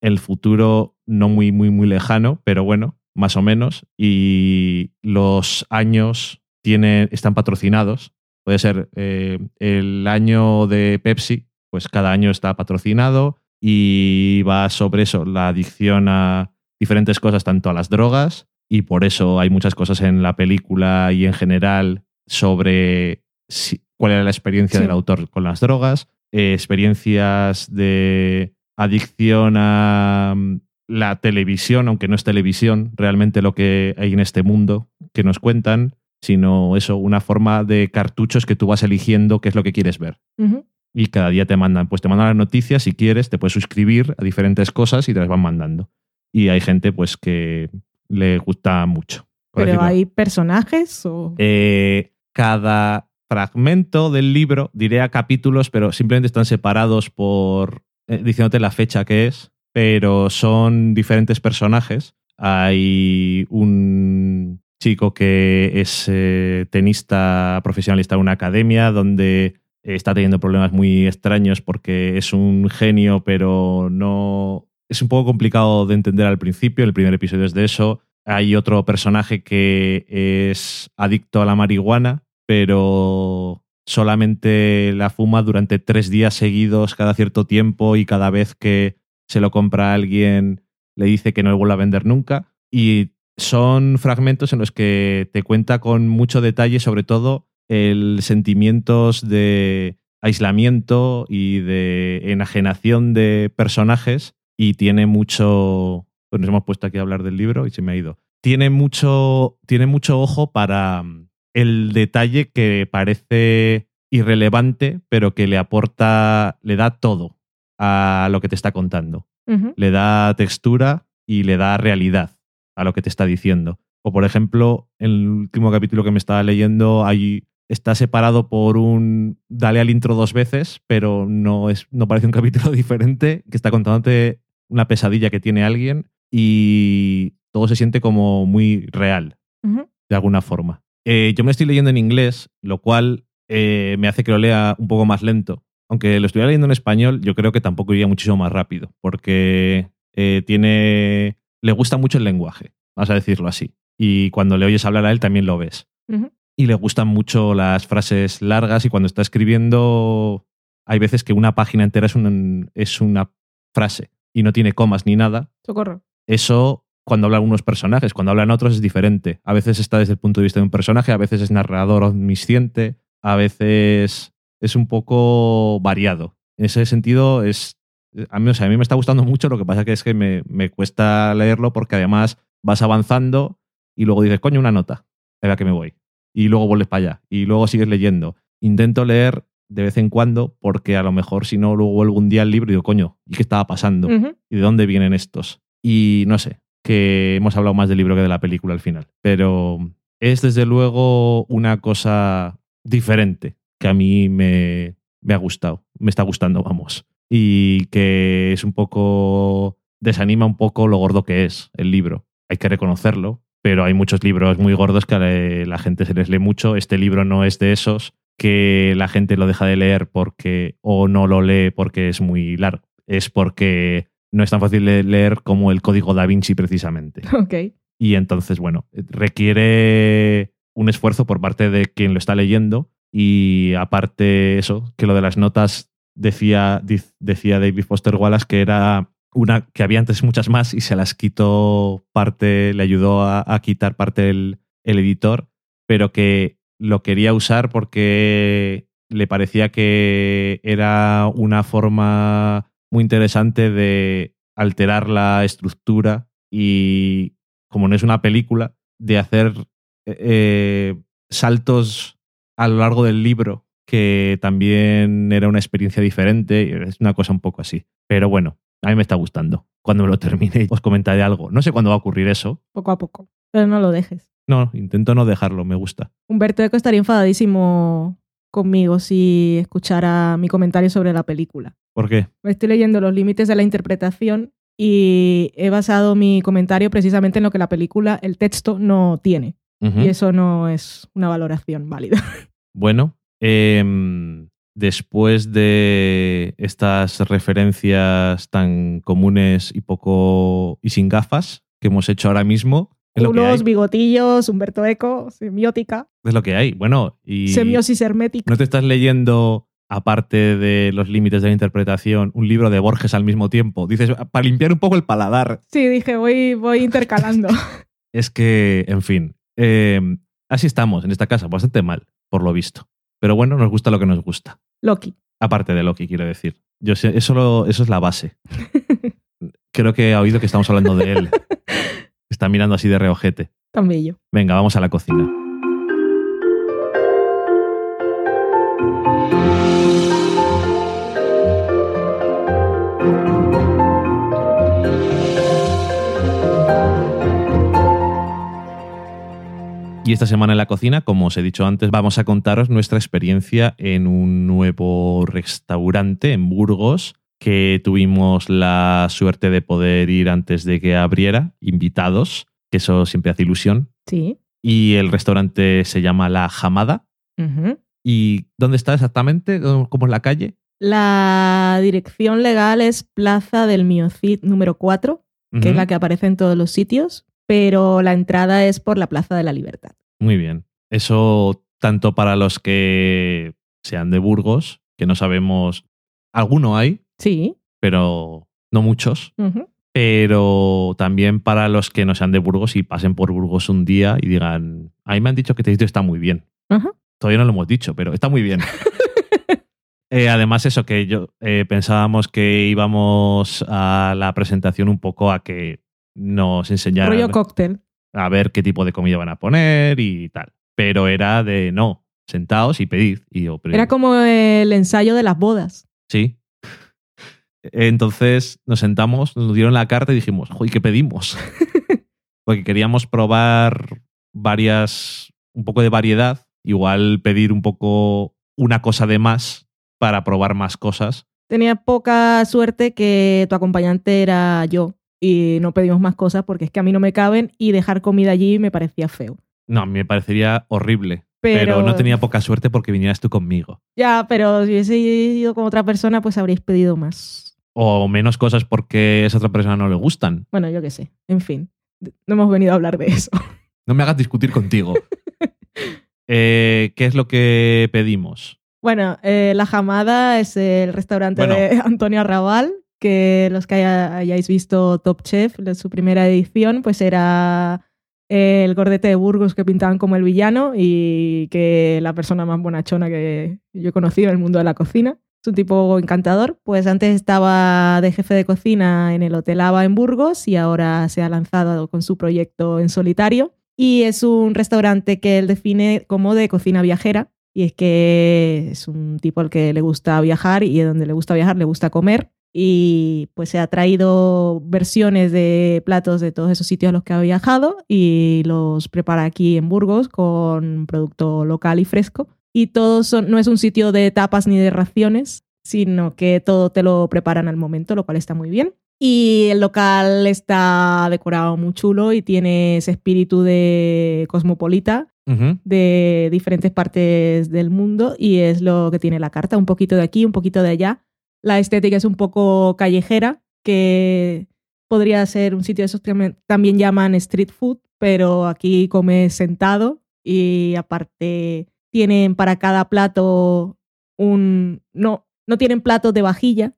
El futuro no muy, muy, muy lejano, pero bueno, más o menos. Y los años tienen, están patrocinados. Puede ser eh, el año de Pepsi pues cada año está patrocinado y va sobre eso, la adicción a diferentes cosas, tanto a las drogas, y por eso hay muchas cosas en la película y en general sobre cuál era la experiencia del autor con las drogas, eh, experiencias de adicción a mm, la televisión, aunque no es televisión, realmente lo que hay en este mundo que nos cuentan, sino eso, una forma de cartuchos que tú vas eligiendo qué es lo que quieres ver y cada día te mandan, pues te mandan las noticias si quieres, te puedes suscribir a diferentes cosas y te las van mandando. Y hay gente pues que le gusta mucho. ¿Pero hay personajes o...? Eh, cada fragmento del libro, diré a capítulos, pero simplemente están separados por eh, diciéndote la fecha que es, pero son diferentes personajes. Hay un chico que es eh, tenista profesionalista en una academia donde está teniendo problemas muy extraños porque es un genio, pero no. Es un poco complicado de entender al principio. El primer episodio es de eso. Hay otro personaje que es adicto a la marihuana, pero solamente la fuma durante tres días seguidos cada cierto tiempo y cada vez que se lo compra a alguien le dice que no le vuelve a vender nunca. Y son fragmentos en los que te cuenta con mucho detalle, sobre todo, el sentimientos de aislamiento y de enajenación de personajes y tiene mucho... Pues nos hemos puesto aquí a hablar del libro y se me ha ido. Tiene mucho, tiene mucho ojo para el detalle que parece irrelevante, pero que le aporta, le da todo a lo que te está contando. Le da textura y le da realidad a lo que te está diciendo. O por ejemplo, en el último capítulo que me estaba leyendo hay está separado por un dale al intro dos veces, pero no, es, no parece un capítulo diferente, que está contándote una pesadilla que tiene alguien y todo se siente como muy real, de alguna forma. Eh, yo me estoy leyendo en inglés, lo cual eh, me hace que lo lea un poco más lento. Aunque lo estuviera leyendo en español, yo creo que tampoco iría muchísimo más rápido, porque eh, tiene. le gusta mucho el lenguaje, vas a decirlo así. Y cuando le oyes hablar a él también lo ves y le gustan mucho las frases largas y cuando está escribiendo hay veces que una página entera es, es una frase y no tiene comas ni nada, Socorro. eso cuando hablan algunos personajes, cuando hablan otros es diferente. A veces está desde el punto de vista de un personaje, a veces es narrador omnisciente, a veces es un poco variado. En ese sentido, es, a, mí, o sea, a mí me está gustando mucho, lo que pasa que es que me, me cuesta leerlo porque además vas avanzando y luego dices, coño, una nota, era que me voy. Y luego vuelves para allá y luego sigues leyendo. Intento leer de vez en cuando porque a lo mejor si no, luego vuelvo un día al libro y digo, coño, ¿y qué estaba pasando? ¿Y de dónde vienen estos? Y no sé, que hemos hablado más del libro que de la película al final. Pero es desde luego una cosa diferente que a mí me, me ha gustado, me está gustando, vamos. Y que es un poco, desanima un poco lo gordo que es el libro. Hay que reconocerlo, pero hay muchos libros muy gordos que a la- gente se les lee mucho. Este libro no es de esos que la gente lo deja de leer porque o no lo lee porque es muy largo. Es porque no es tan fácil de leer como el código da Vinci precisamente. Ok. Y entonces, bueno, requiere un esfuerzo por parte de quien lo está leyendo y aparte eso, que lo de las notas decía, decía David Foster Wallace que era una que había antes muchas más y se las quitó parte, le ayudó a, a quitar parte el, el editor, pero que lo quería usar porque le parecía que era una forma muy interesante de alterar la estructura y como no es una película, de hacer eh, saltos a lo largo del libro, que también era una experiencia diferente, es una cosa un poco así. Pero bueno, a mí me está gustando. Cuando me lo termine os comentaré algo. No sé cuándo va a ocurrir eso. Poco a poco. Pero no lo dejes. No, intento no dejarlo, me gusta. Humberto Eco estaría enfadadísimo conmigo si escuchara mi comentario sobre la película. ¿Por qué? Me estoy leyendo los límites de la interpretación y he basado mi comentario precisamente en lo que la película, el texto, no tiene. Y eso no es una valoración válida. Bueno, em, después de estas referencias tan comunes y poco y sin gafas que hemos hecho ahora mismo, Unos bigotillos, Humberto Eco, semiótica, Es lo que hay. Bueno, y semiosis hermética. no te estás leyendo, aparte de los límites de la interpretación, un libro de Borges al mismo tiempo. Dices, para limpiar un poco el paladar. Sí, dije, voy, voy intercalando. Es que, en fin, em, así estamos en esta casa, bastante mal, por lo visto. Pero bueno, nos gusta lo que nos gusta. Loki. Aparte de Loki, quiero decir. Yo sé, eso, lo- eso es la base. Creo que ha oído que estamos hablando de él. Está mirando así de reojete. Tan bello. Venga, vamos a la cocina. Y esta semana en la cocina, como os he dicho antes, vamos a contaros nuestra experiencia en un nuevo restaurante en Burgos que tuvimos la suerte de poder ir antes de que abriera, invitados, que eso siempre hace ilusión. Sí. Y el restaurante se llama La Jamada. ¿Y dónde está exactamente? ¿Cómo es la calle? La dirección legal es Plaza del Miocid número 4, que es la que aparece en todos los sitios, pero la entrada es por la Plaza de la Libertad. Muy bien. Eso tanto para los que sean de Burgos, que no sabemos, alguno hay, Sí. pero no muchos. Pero también para los que no sean de Burgos y pasen por Burgos un día y digan, a mí me han dicho que este sitio está muy bien. Todavía no lo hemos dicho, pero está muy bien. Eh, además, eso que yo eh, pensábamos que íbamos a la presentación un poco a que nos enseñaran Rollo cóctel. a ver qué tipo de comida van a poner y tal. Pero era de no, sentaos y pedid. Y yo, pero- Era como el ensayo de las bodas. Sí. Entonces nos sentamos, nos dieron la carta y dijimos, joder, ¿qué pedimos? Porque queríamos probar varias, un poco de variedad, igual pedir un poco una cosa de más para probar más cosas. Tenía poca suerte que tu acompañante era yo y no pedimos más cosas porque es que a mí no me caben y dejar comida allí me parecía feo. No, a mí me parecería horrible. Pero, Pero, no tenía poca suerte porque vinieras tú conmigo. Ya, pero si hubiese ido con otra persona, pues habréis pedido más. O menos cosas porque a esa otra persona no le gustan. Bueno, yo qué sé. En fin, no hemos venido a hablar de eso. No me hagas discutir contigo. Eh, ¿Qué es lo que pedimos? Bueno, eh, La Jamada es el restaurante Bueno. de Antonio Arrabal. que los que haya- hayáis visto Top Chef, su primera edición, pues era el gordete de Burgos que pintaban como el villano y que la persona más bonachona que yo he conocido en el mundo de la cocina. Es un tipo encantador. Pues antes estaba de jefe de cocina en el Hotel Ava en Burgos y ahora se ha lanzado con su proyecto en solitario. Y es un restaurante que él define como de cocina viajera. Y es que es un tipo al que le gusta viajar y donde le gusta viajar le gusta comer. Y pues se ha traído versiones de platos de todos esos sitios a los que ha viajado y los prepara aquí en Burgos con producto local y fresco. Y todos son, no es un sitio de tapas ni de raciones, sino que todo te lo preparan al momento, lo cual está muy bien. Y el local está decorado muy chulo y tiene ese espíritu de cosmopolita Ujú. de diferentes partes del mundo y es lo que tiene la carta, un poquito de aquí, un poquito de allá. La estética es un poco callejera, que podría ser un sitio de esos que también llaman street food, pero aquí comes sentado y aparte tienen para cada plato un... No, no tienen platos de vajilla,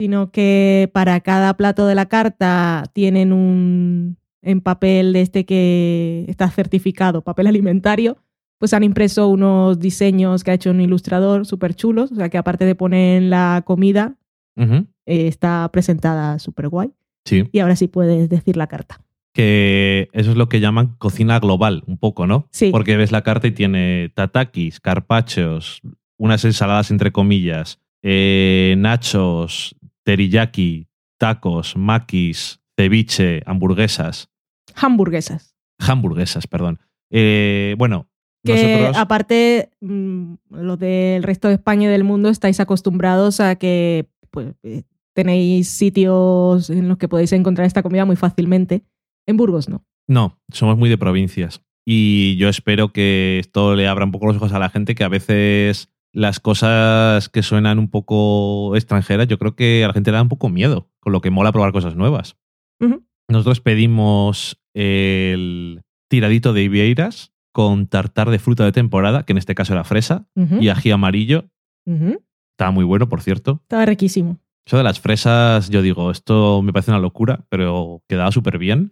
sino que para cada plato de la carta tienen un en papel de este que está certificado, papel alimentario, pues han impreso unos diseños que ha hecho un ilustrador súper chulos, o sea que aparte de poner la comida, eh, está presentada súper guay. Sí. Y ahora sí puedes decir la carta. Que eso es lo que llaman cocina global, un poco, ¿no? Sí. Porque ves la carta y tiene tatakis, carpachos, unas ensaladas entre comillas, eh, nachos, teriyaki, tacos, makis, ceviche, hamburguesas. Hamburguesas. Hamburguesas, perdón. Eh, bueno, Que nosotros. aparte, mm, los del resto de España y del mundo estáis acostumbrados a que pues, eh, tenéis sitios en los que podéis encontrar esta comida muy fácilmente. En Burgos no. No, somos muy de provincias. Y yo espero que esto le abra un poco los ojos a la gente, que a veces las cosas que suenan un poco extranjeras, yo creo que a la gente le da un poco miedo, con lo que mola probar cosas nuevas. Nosotros pedimos el tiradito de Ivieiras con tartar de fruta de temporada, que en este caso era fresa, y ají amarillo. Ujú. Estaba muy bueno, por cierto. Estaba riquísimo. Eso de las fresas, yo digo, esto me parece una locura, pero quedaba súper bien.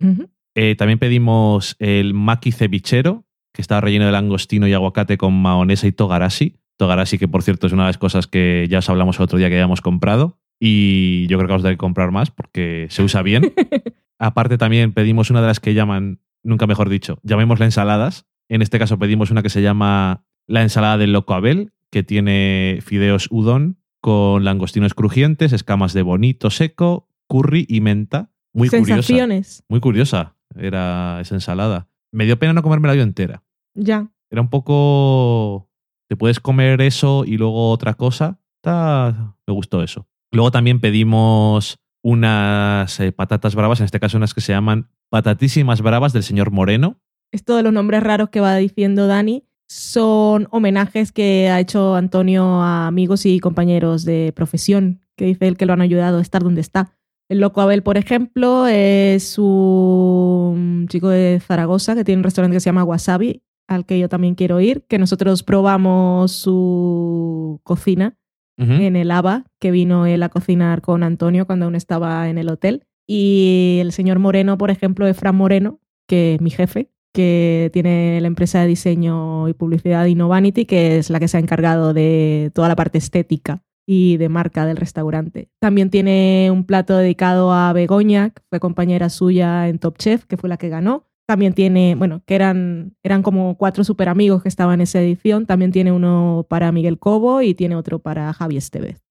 Eh, también pedimos el maki cevichero, que estaba relleno de langostino y aguacate con mahonesa y togarashi. Togarashi, que por cierto es una de las cosas que ya os hablamos el otro día que habíamos comprado. Y yo creo que vamos a tener que comprar más porque se usa bien. Aparte también pedimos una de las que llaman, nunca mejor dicho, llamémosla ensaladas. En este caso pedimos una que se llama la ensalada del loco Abel, que tiene fideos udon con langostinos crujientes, escamas de bonito seco, curry y menta. Muy curiosa. Sensaciones. Muy curiosa era esa ensalada. Me dio pena no comérmela yo entera. Ya. Era un poco... Te puedes comer eso y luego otra cosa. Está... Me gustó eso. Luego también pedimos unas eh, patatas bravas, en este caso unas que se llaman patatísimas bravas del señor Moreno. Esto de los nombres raros que va diciendo Dani son homenajes que ha hecho Antonio a amigos y compañeros de profesión, que dice él que lo han ayudado a estar donde está. El Loco Abel, por ejemplo, es un chico de Zaragoza que tiene un restaurante que se llama Wasabi, al que yo también quiero ir, que nosotros probamos su cocina en el ABA, que vino él a cocinar con Antonio cuando aún estaba en el hotel. Y el señor Moreno, por ejemplo, Fran Moreno, que es mi jefe, que tiene la empresa de diseño y publicidad Innovanity, que es la que se ha encargado de toda la parte estética y de marca del restaurante. También tiene un plato dedicado a Begoña, que fue compañera suya en Top Chef, que fue la que ganó. También tiene, bueno, que eran, eran como cuatro super amigos que estaban en esa edición. También tiene uno para Miguel Cobo y tiene otro para Javi Estevez.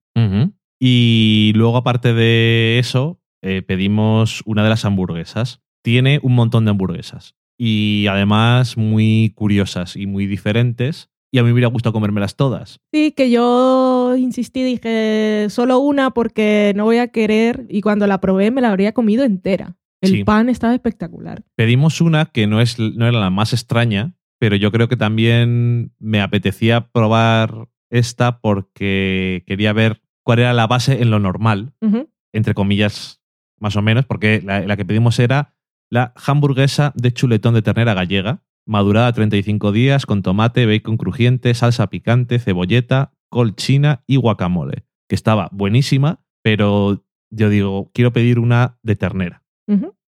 Y luego, aparte de eso, eh, pedimos una de las hamburguesas. Tiene un montón de hamburguesas. Y además muy curiosas y muy diferentes. Y a mí me hubiera gustado comérmelas todas. Sí, que yo insistí, dije solo una porque no voy a querer y cuando la probé me la habría comido entera. El Sí. pan estaba espectacular. Pedimos una que no, es, no era la más extraña, pero yo creo que también me apetecía probar esta porque quería ver cuál era la base en lo normal, entre comillas, más o menos, porque la, la que pedimos era la hamburguesa de chuletón de ternera gallega, madurada 35 días con tomate, bacon crujiente, salsa picante, cebolleta, col china y guacamole, que estaba buenísima, pero yo digo, quiero pedir una de ternera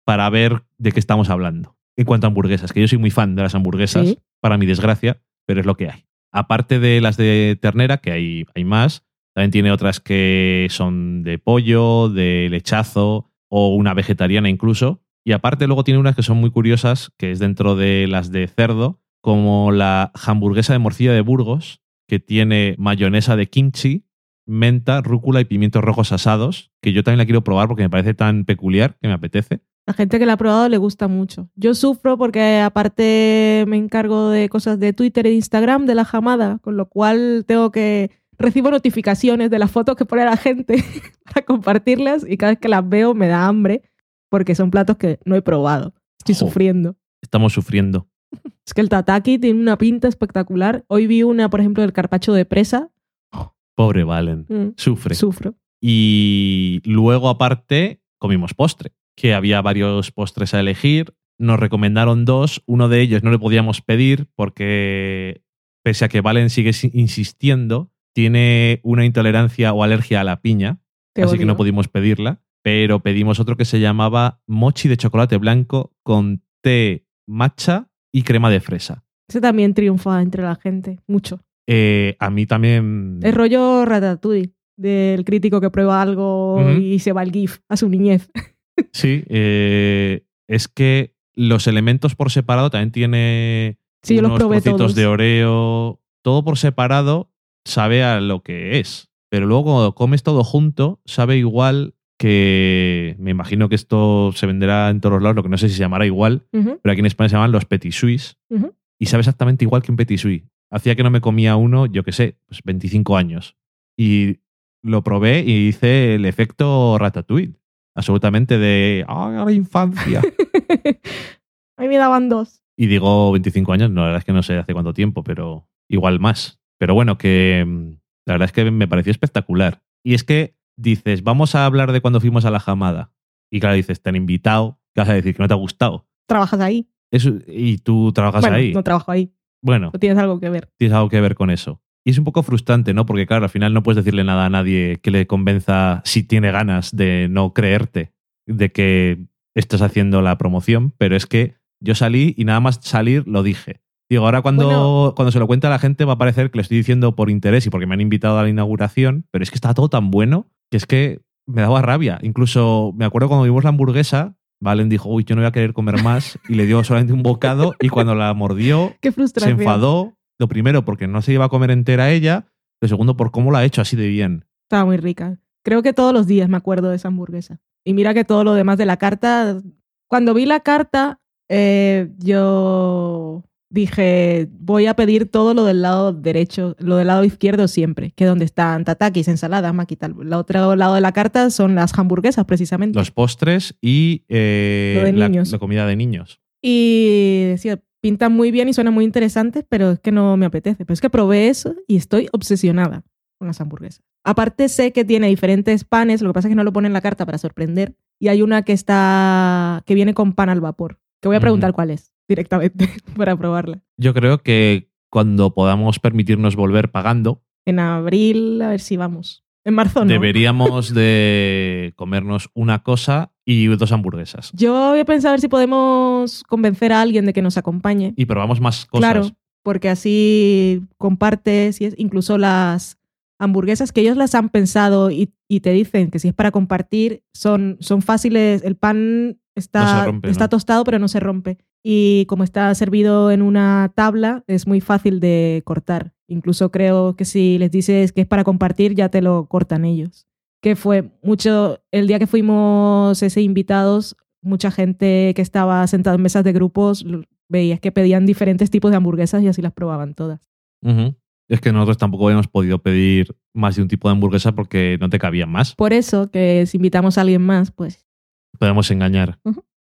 para ver de qué estamos hablando. En cuanto a hamburguesas, que yo soy muy fan de las hamburguesas, Sí. para mi desgracia, pero es lo que hay. Aparte de las de ternera, que hay, hay más, también tiene otras que son de pollo, de lechazo o una vegetariana incluso. Y aparte luego tiene unas que son muy curiosas, que es dentro de las de cerdo, como la hamburguesa de morcilla de Burgos, que tiene mayonesa de kimchi, menta, rúcula y pimientos rojos asados, que yo también la quiero probar porque me parece tan peculiar que me apetece. La gente que la ha probado le gusta mucho. Yo sufro porque aparte me encargo de cosas de Twitter e Instagram de la jamada, con lo cual tengo que recibo notificaciones de las fotos que pone la gente para compartirlas y cada vez que las veo me da hambre porque son platos que no he probado. Estoy sufriendo. Estamos sufriendo. Es que el tataki tiene una pinta espectacular. Hoy vi una, por ejemplo, del carpacho de presa. Pobre Valen. Mm, Sufre. Sufro. Y luego, aparte, comimos postre, que había varios postres a elegir. Nos recomendaron dos. Uno de ellos no le podíamos pedir porque, pese a que Valen sigue si- insistiendo, tiene una intolerancia o alergia a la piña, así que no pudimos pedirla. Pero pedimos otro que se llamaba mochi de chocolate blanco con té matcha y crema de fresa. Ese también triunfa entre la gente. Mucho. Eh, a mí también. Es rollo ratatouille. Del crítico que prueba algo y se va al GIF a su niñez. Sí, eh, es que los elementos por separado también tiene Sí, los unos probé trocitos de Oreo. Todo por separado sabe a lo que es. Pero luego cuando comes todo junto, sabe igual que. Me imagino que esto se venderá en todos los lados, lo que no sé si se llamará igual, pero aquí en España se llaman los petit ujú. Y sabe exactamente igual que un petit suisse. Hacía que no me comía uno, yo qué sé, pues 25 años. Y lo probé y hice el efecto ratatouille. Absolutamente de. ¡Ah, la infancia! A mí me daban dos. Y digo 25 años, no, la verdad es que no sé hace cuánto tiempo, pero igual más. Pero bueno, que mm, la verdad es que me pareció espectacular. Y es que dices, vamos a hablar de cuando fuimos a la jamada. Y claro, dices, te han invitado, ¿qué vas a decir? Que no te ha gustado. ¿Trabajas ahí? Eso, y tú trabajas bueno, ahí. no trabajo ahí. Bueno, No tienes algo que ver. tienes algo que ver con eso. Y es un poco frustrante, ¿no? Porque claro, al final no puedes decirle nada a nadie que le convenza si tiene ganas de no creerte de que estás haciendo la promoción, pero es que yo salí y nada más salir lo dije. Digo, ahora cuando, Bueno. cuando se lo cuenta a la gente va a parecer que le estoy diciendo por interés y porque me han invitado a la inauguración, pero es que estaba todo tan bueno que es que me daba rabia. Incluso me acuerdo cuando vimos la hamburguesa, Valen dijo, uy, yo no voy a querer comer más y le dio solamente un bocado y cuando la mordió Qué se enfadó, lo primero porque no se iba a comer entera ella, lo segundo por cómo la ha hecho así de bien. Estaba muy rica. Creo que todos los días me acuerdo de esa hamburguesa. Y mira que todo lo demás de la carta. Cuando vi la carta, eh, yo dije, voy a pedir todo lo del lado derecho, lo del lado izquierdo siempre, que es donde están tatakis, ensaladas, maquita. El otro lado de la carta son las hamburguesas, precisamente. Los postres y eh, Lo de la, niños. la comida de niños. Y decía, pintan muy bien y suenan muy interesantes, pero es que no me apetece. Pero es que probé eso y estoy obsesionada con las hamburguesas. Aparte sé que tiene diferentes panes, lo que pasa es que no lo pone en la carta para sorprender. Y hay una que está que viene con pan al vapor, que voy a preguntar cuál es directamente para probarla. Yo creo que cuando podamos permitirnos volver pagando, En abril, a ver si vamos. En marzo no. deberíamos de comernos una cosa y dos hamburguesas. Yo había pensado a ver si podemos convencer a alguien de que nos acompañe. Y probamos más cosas. Claro, porque así compartes y es incluso las hamburguesas que ellos las han pensado y, y te dicen que si es para compartir son, son fáciles, el pan está, No se rompe, está ¿no? tostado pero no se rompe y como está servido en una tabla es muy fácil de cortar. Incluso creo que si les dices que es para compartir ya te lo cortan ellos. Que fue mucho, el día que fuimos ese invitados, mucha gente que estaba sentada en mesas de grupos veías que pedían diferentes tipos de hamburguesas y así las probaban todas. Es que nosotros tampoco habíamos podido pedir más de un tipo de hamburguesa porque no te cabían más. Por eso que si invitamos a alguien más, pues Podemos engañar.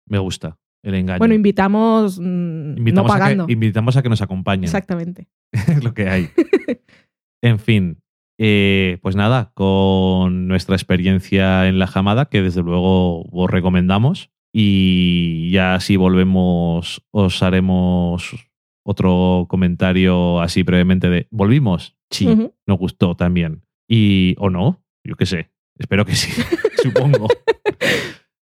Me gusta el engaño. bueno, invitamos, mm, invitamos, no a pagando. que, invitamos a que nos acompañen. Exactamente. es lo que hay. en fin, eh, pues nada, con nuestra experiencia en la jamada, que desde luego os recomendamos. Y ya si volvemos, os haremos otro comentario así brevemente de ¿volvimos? Sí, nos gustó también. Y o no, yo qué sé, espero que sí. supongo.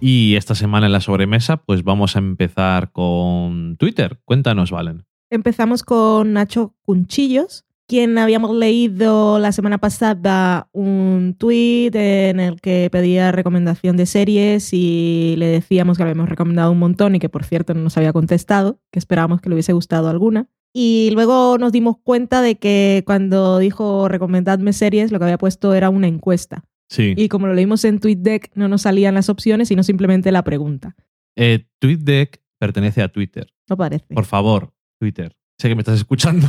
Y esta semana en la sobremesa, pues vamos a empezar con Twitter. Cuéntanos, Valen. Empezamos con Nacho Cunchillos, quien habíamos leído la semana pasada un tweet en el que pedía recomendación de series y le decíamos que habíamos recomendado un montón y que por cierto no nos había contestado, que esperábamos que le hubiese gustado alguna. Y luego nos dimos cuenta de que cuando dijo recomendadme series, lo que había puesto era una encuesta. Sí. Y como lo leímos en TweetDeck, no nos salían las opciones, sino simplemente la pregunta. Eh, TweetDeck pertenece a Twitter. No parece. Por favor, Twitter. Sé que me estás escuchando.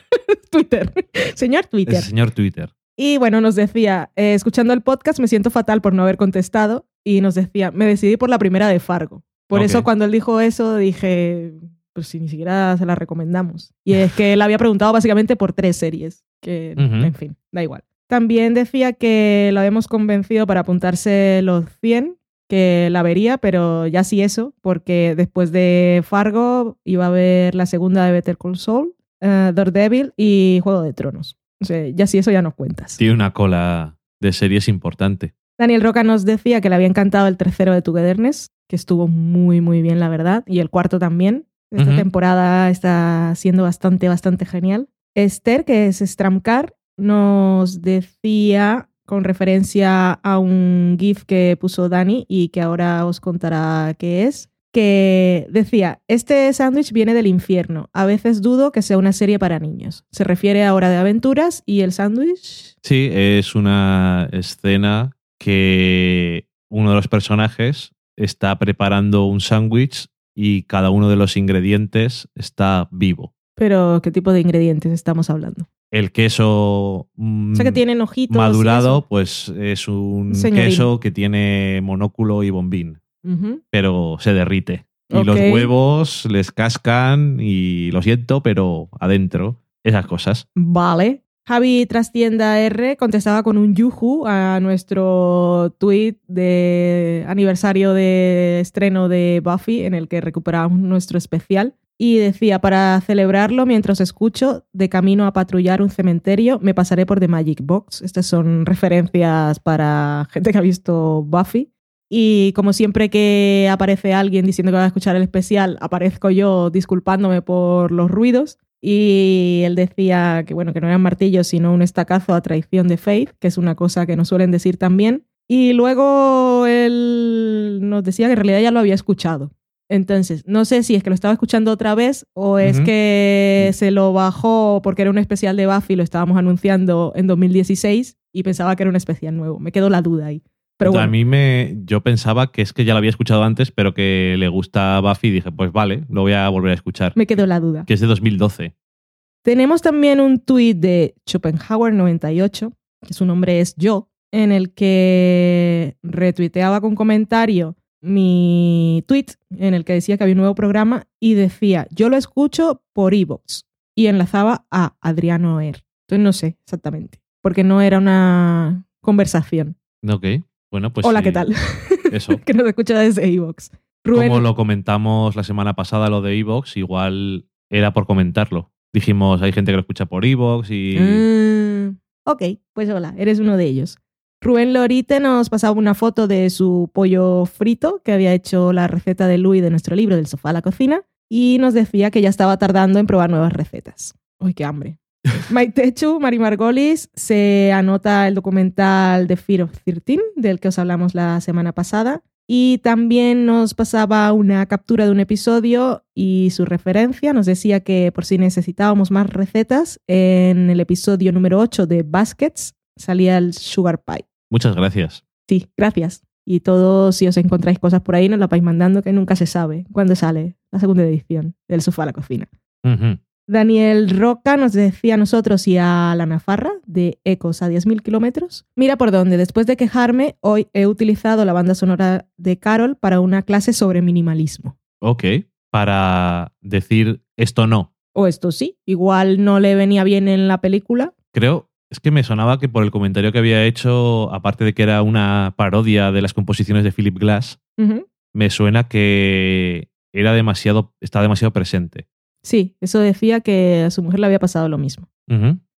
Twitter. Señor Twitter. El señor Twitter. Y bueno, nos decía, eh, escuchando el podcast me siento fatal por no haber contestado. Y nos decía, me decidí por la primera de Fargo. Por eso cuando él dijo eso dije, pues si ni siquiera se la recomendamos. Y es que él había preguntado básicamente por tres series. Que, en fin, da igual. También decía que lo habíamos convencido para apuntarse los 100, que la vería, pero ya sí eso, porque después de Fargo iba a ver la segunda de Better Call Saul, eh, Daredevil y Juego de Tronos. O sea, ya sí eso ya nos cuentas. Tiene una cola de series importante. Daniel Roca nos decía que le había encantado el tercero de Togetherness, que estuvo muy, muy bien, la verdad, y el cuarto también. Esta temporada está siendo bastante, bastante genial. Esther, que es Stramcar, nos decía, con referencia a un GIF que puso Dani y que ahora os contará qué es, que decía, este sándwich viene del infierno. A veces dudo que sea una serie para niños. Se refiere a Hora de Aventuras y el sándwich... Sí, es una escena que uno de los personajes está preparando un sándwich y cada uno de los ingredientes está vivo. Pero, ¿qué tipo de ingredientes estamos hablando? El queso mm, O sea, que tienen ojitos. y madurado, pues es un Señorín. queso que tiene monóculo y bombín, pero se derrite. Y los huevos les cascan y lo siento, pero adentro, esas cosas. Vale. Javi Trastienda R contestaba con un yuju a nuestro tweet de aniversario de estreno de Buffy, en el que recuperábamos nuestro especial. Y decía, para celebrarlo, mientras escucho, de camino a patrullar un cementerio, me pasaré por The Magic Box. Estas son referencias para gente que ha visto Buffy. Y como siempre que aparece alguien diciendo que va a escuchar el especial, aparezco yo disculpándome por los ruidos. Y él decía que bueno, que no eran martillos, sino un estacazo a traición de Faith, que es una cosa que nos suelen decir también. Y luego él nos decía que en realidad ya lo había escuchado. Entonces, no sé si es que lo estaba escuchando otra vez o es que se lo bajó porque era un especial de Buffy, lo estábamos anunciando en 2016 y pensaba que era un especial nuevo. Me quedó la duda ahí. Pero a mí me. Yo pensaba que es que ya lo había escuchado antes, pero que le gusta a Buffy y dije, pues vale, lo voy a volver a escuchar. me quedó la duda. Que es de 2012. Tenemos también un tuit de Schopenhauer98, que su nombre es yo, en el que retuiteaba con comentario mi tweet en el que decía que había un nuevo programa y decía, yo lo escucho por Evox y enlazaba a Adriano Er. Entonces no sé exactamente, porque no era una conversación. Ok. Bueno, pues. Hola, sí, ¿qué tal? Eso. que nos escucha desde Evox. Como lo comentamos la semana pasada, lo de Evox, igual era por comentarlo. Dijimos, hay gente que lo escucha por Evox y. Ah, ok, pues hola, eres uno de ellos. Rubén Lorite nos pasaba una foto de su pollo frito que había hecho la receta de Louis de nuestro libro del sofá a la cocina y nos decía que ya estaba tardando en probar nuevas recetas. Uy, qué hambre. Maitechu, Mari Margolis, se anota el documental The Fear of 13, del que os hablamos la semana pasada. Y también nos pasaba una captura de un episodio y su referencia. Nos decía que por si necesitábamos más recetas, en el episodio número 8 de Baskets salía el Sugar Pie. Muchas gracias. Sí, gracias. Y todos, si os encontráis cosas por ahí, nos la vais mandando, que nunca se sabe cuándo sale la segunda edición del sofá a la cocina. Daniel Roca nos decía a nosotros y a la Nafarra, de Ecos a 10.000 kilómetros. Mira por dónde, después de quejarme, hoy he utilizado la banda sonora de Carol para una clase sobre minimalismo. Ok. Para decir esto no. O esto sí, igual no le venía bien en la película. Creo, es que me sonaba que por el comentario que había hecho, aparte de que era una parodia de las composiciones de Philip Glass, me suena que era demasiado, está demasiado presente. Sí, eso decía que a su mujer le había pasado lo mismo.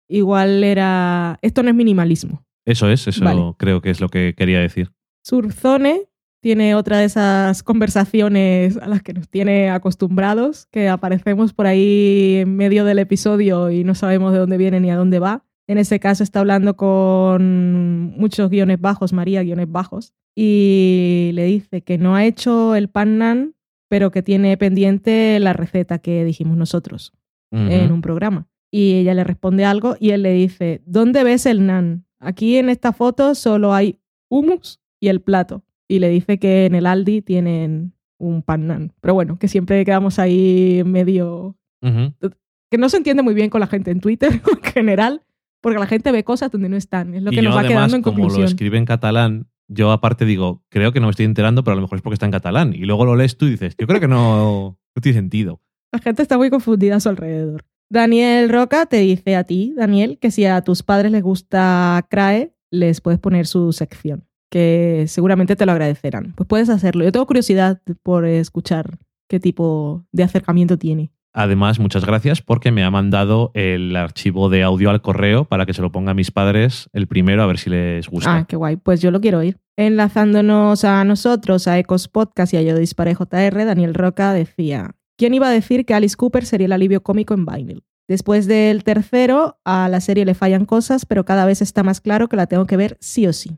Igual era... Esto no es minimalismo. Eso es, eso Vale. creo que es lo que quería decir. Surzone tiene otra de esas conversaciones a las que nos tiene acostumbrados, que aparecemos por ahí en medio del episodio y no sabemos de dónde viene ni a dónde va. En ese caso está hablando con muchos guiones bajos, María, guiones bajos, y le dice que no ha hecho el pan nan, pero que tiene pendiente la receta que dijimos nosotros en un programa. Y ella le responde algo y él le dice, ¿dónde ves el nan? Aquí en esta foto solo hay hummus y el plato. Y le dice que en el Aldi tienen un pan nan. Pero bueno, que siempre quedamos ahí medio... Que no se entiende muy bien con la gente en Twitter en general, porque la gente ve cosas donde no están. Es lo y que yo nos va además, quedando en como lo conclusión. escribe en catalán, yo aparte digo, creo que no me estoy enterando, pero a lo mejor es porque está en catalán. Y luego lo lees tú y dices, yo creo que no, no tiene sentido. La gente está muy confundida a su alrededor. Daniel Roca te dice a ti, Daniel, que si a tus padres les gusta CRAE, les puedes poner su sección, que seguramente te lo agradecerán. Pues puedes hacerlo. Yo tengo curiosidad por escuchar qué tipo de acercamiento tiene. Además, muchas gracias porque me ha mandado el archivo de audio al correo para que se lo ponga a mis padres el primero a ver si les gusta. Ah, qué guay. Pues yo lo quiero oír. Enlazándonos a nosotros, a Ecos Podcast y a Yo Disparé JR, Daniel Roca decía: ¿Quién iba a decir que Alice Cooper sería el alivio cómico en Vinyl? Después del tercero, a la serie le fallan cosas, pero cada vez está más claro que la tengo que ver sí o sí.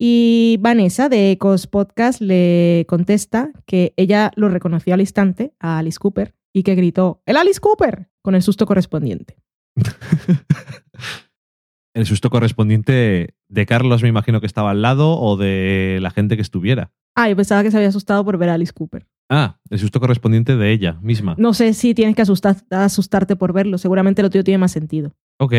Y Vanessa de Ecos Podcast le contesta que ella lo reconoció al instante a Alice Cooper y que gritó: ¡El Alice Cooper! con el susto correspondiente. El susto correspondiente de Carlos me imagino que estaba al lado o de la gente que estuviera. Ah, yo pensaba que se había asustado por ver a Alice Cooper. Ah, el susto correspondiente de ella misma. No sé si tienes que asustar- asustarte por verlo. Seguramente lo tuyo tiene más sentido. Ok.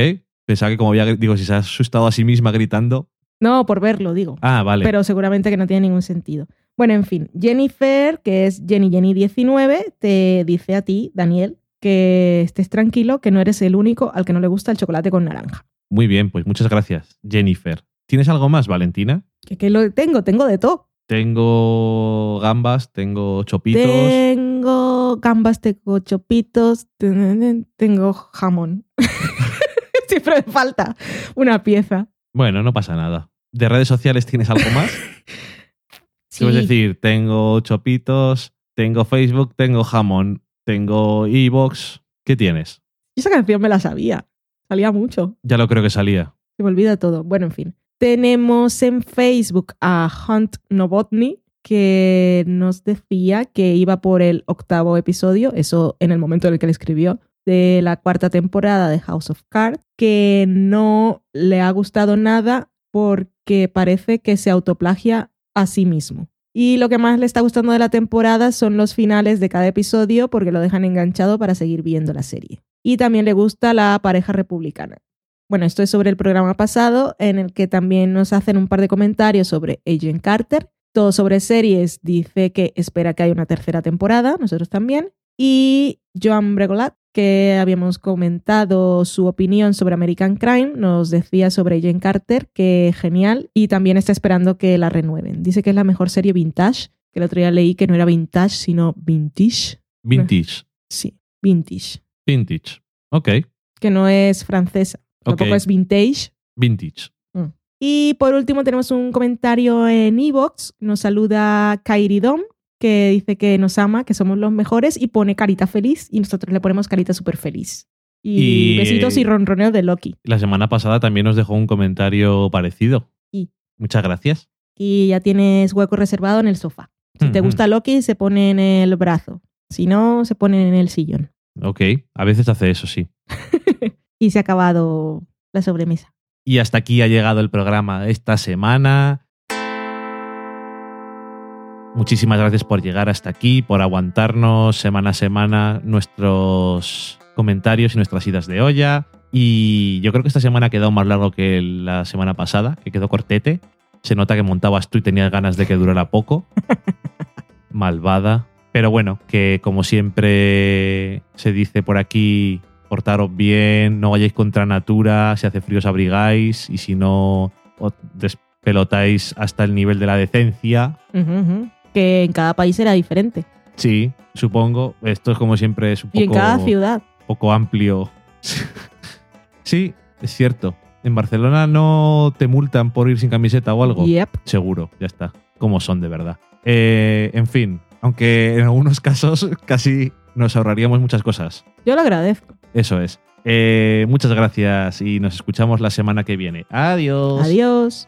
Pensaba que como había, digo, si se ha asustado a sí misma gritando. No, por verlo, digo. Ah, vale. Pero seguramente que no tiene ningún sentido. Bueno, en fin. Jennifer, que es Jenny Jenny 19, te dice a ti, Daniel, que estés tranquilo, que no eres el único al que no le gusta el chocolate con naranja. Muy bien, pues muchas gracias, Jennifer. ¿Tienes algo más, Valentina? Que, que lo tengo, tengo de todo. Tengo gambas, tengo chopitos. Tengo gambas, tengo chopitos, ten- tengo jamón. Siempre me falta una pieza. Bueno, no pasa nada. ¿De redes sociales tienes algo más? Sí. Es decir, tengo chopitos, tengo Facebook, tengo jamón, tengo Evox. ¿Qué tienes? Esa canción me la sabía. Salía mucho. Ya lo creo que salía. Se me olvida todo. Bueno, en fin. Tenemos en Facebook a Hunt Novotny, que nos decía que iba por el octavo episodio, eso en el momento en el que le escribió, de la cuarta temporada de House of Cards, que no le ha gustado nada porque parece que se autoplagia a sí mismo. Y lo que más le está gustando de la temporada son los finales de cada episodio porque lo dejan enganchado para seguir viendo la serie. Y también le gusta la pareja republicana. Bueno, esto es sobre el programa pasado, en el que también nos hacen un par de comentarios sobre Agent Carter. Todo sobre series dice que espera que haya una tercera temporada, nosotros también. Y Joan Bregolat, que habíamos comentado su opinión sobre American Crime, nos decía sobre Agent Carter que genial y también está esperando que la renueven. Dice que es la mejor serie vintage, que el otro día leí que no era vintage, sino vintage. Vintage. Sí, vintage. Vintage. Ok. Que no es francesa, tampoco Ok. es vintage, Vintage. Y por último tenemos un comentario en Evox. Nos saluda Kairi Dom, que dice que nos ama, que somos los mejores y pone carita feliz y nosotros le ponemos carita súper feliz. Y, Y- besitos y ronroneo de Loki. La semana pasada también nos dejó un comentario parecido. Sí. Muchas gracias. Y ya tienes hueco reservado en el sofá. Si te gusta Loki, se pone en el brazo. Si no, se pone en el sillón. Ok. A veces hace eso, sí. Y se ha acabado la sobremesa. Y hasta aquí ha llegado el programa esta semana. Muchísimas gracias por llegar hasta aquí, por aguantarnos semana a semana nuestros comentarios y nuestras idas de olla. Y yo creo que esta semana ha quedado más largo que la semana pasada, que quedó cortete. Se nota que montabas tú y tenías ganas de que durara poco. Malvada. Pero bueno, que como siempre se dice por aquí, portaros bien, no vayáis contra natura, si hace frío os abrigáis y si no os despelotáis hasta el nivel de la decencia. Ujú. Que en cada país era diferente. Sí, supongo. Esto es como siempre es un Y en poco, cada ciudad. poco amplio. sí, es cierto. En Barcelona no te multan por ir sin camiseta o algo. Yep. Seguro, ya está. Como son de verdad. Eh, en fin, aunque en algunos casos casi nos ahorraríamos muchas cosas. Yo lo agradezco. Eso es. Eh, muchas gracias y nos escuchamos la semana que viene. Adiós. Adiós.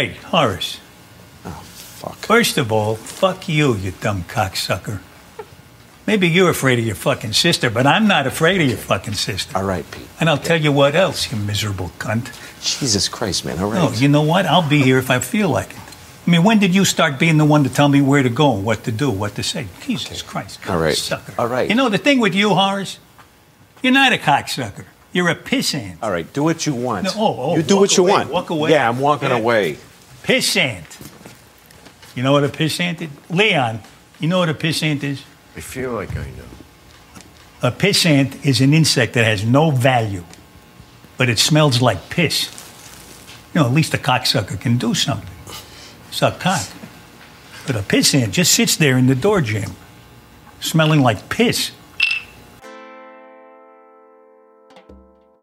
Hey, Horace. Oh, fuck. First of all, fuck you, you dumb cocksucker. Maybe you're afraid of your fucking sister, but I'm not afraid of your fucking sister. All right, Pete. And I'll tell you what else, you miserable cunt. Jesus Christ, man. All right. No, you know what? I'll be here if I feel like it. I mean, when did you start being the one to tell me where to go, what to do, what to say? Jesus Christ, All right. cocksucker. All right. You know the thing with you, Horace? You're not a cocksucker. You're a pissant. All right, do what you want. No, oh, oh, you do what you away, want. walk away. Yeah, I'm walking Yeah. away. Pissant. You know what a pissant is? Leon, you know what a pissant is? I feel like I know. A pissant is an insect that has no value, but it smells like piss. You know, at least a cocksucker can do something. Suck cock. But a pissant just sits there in the door jamb, smelling like piss.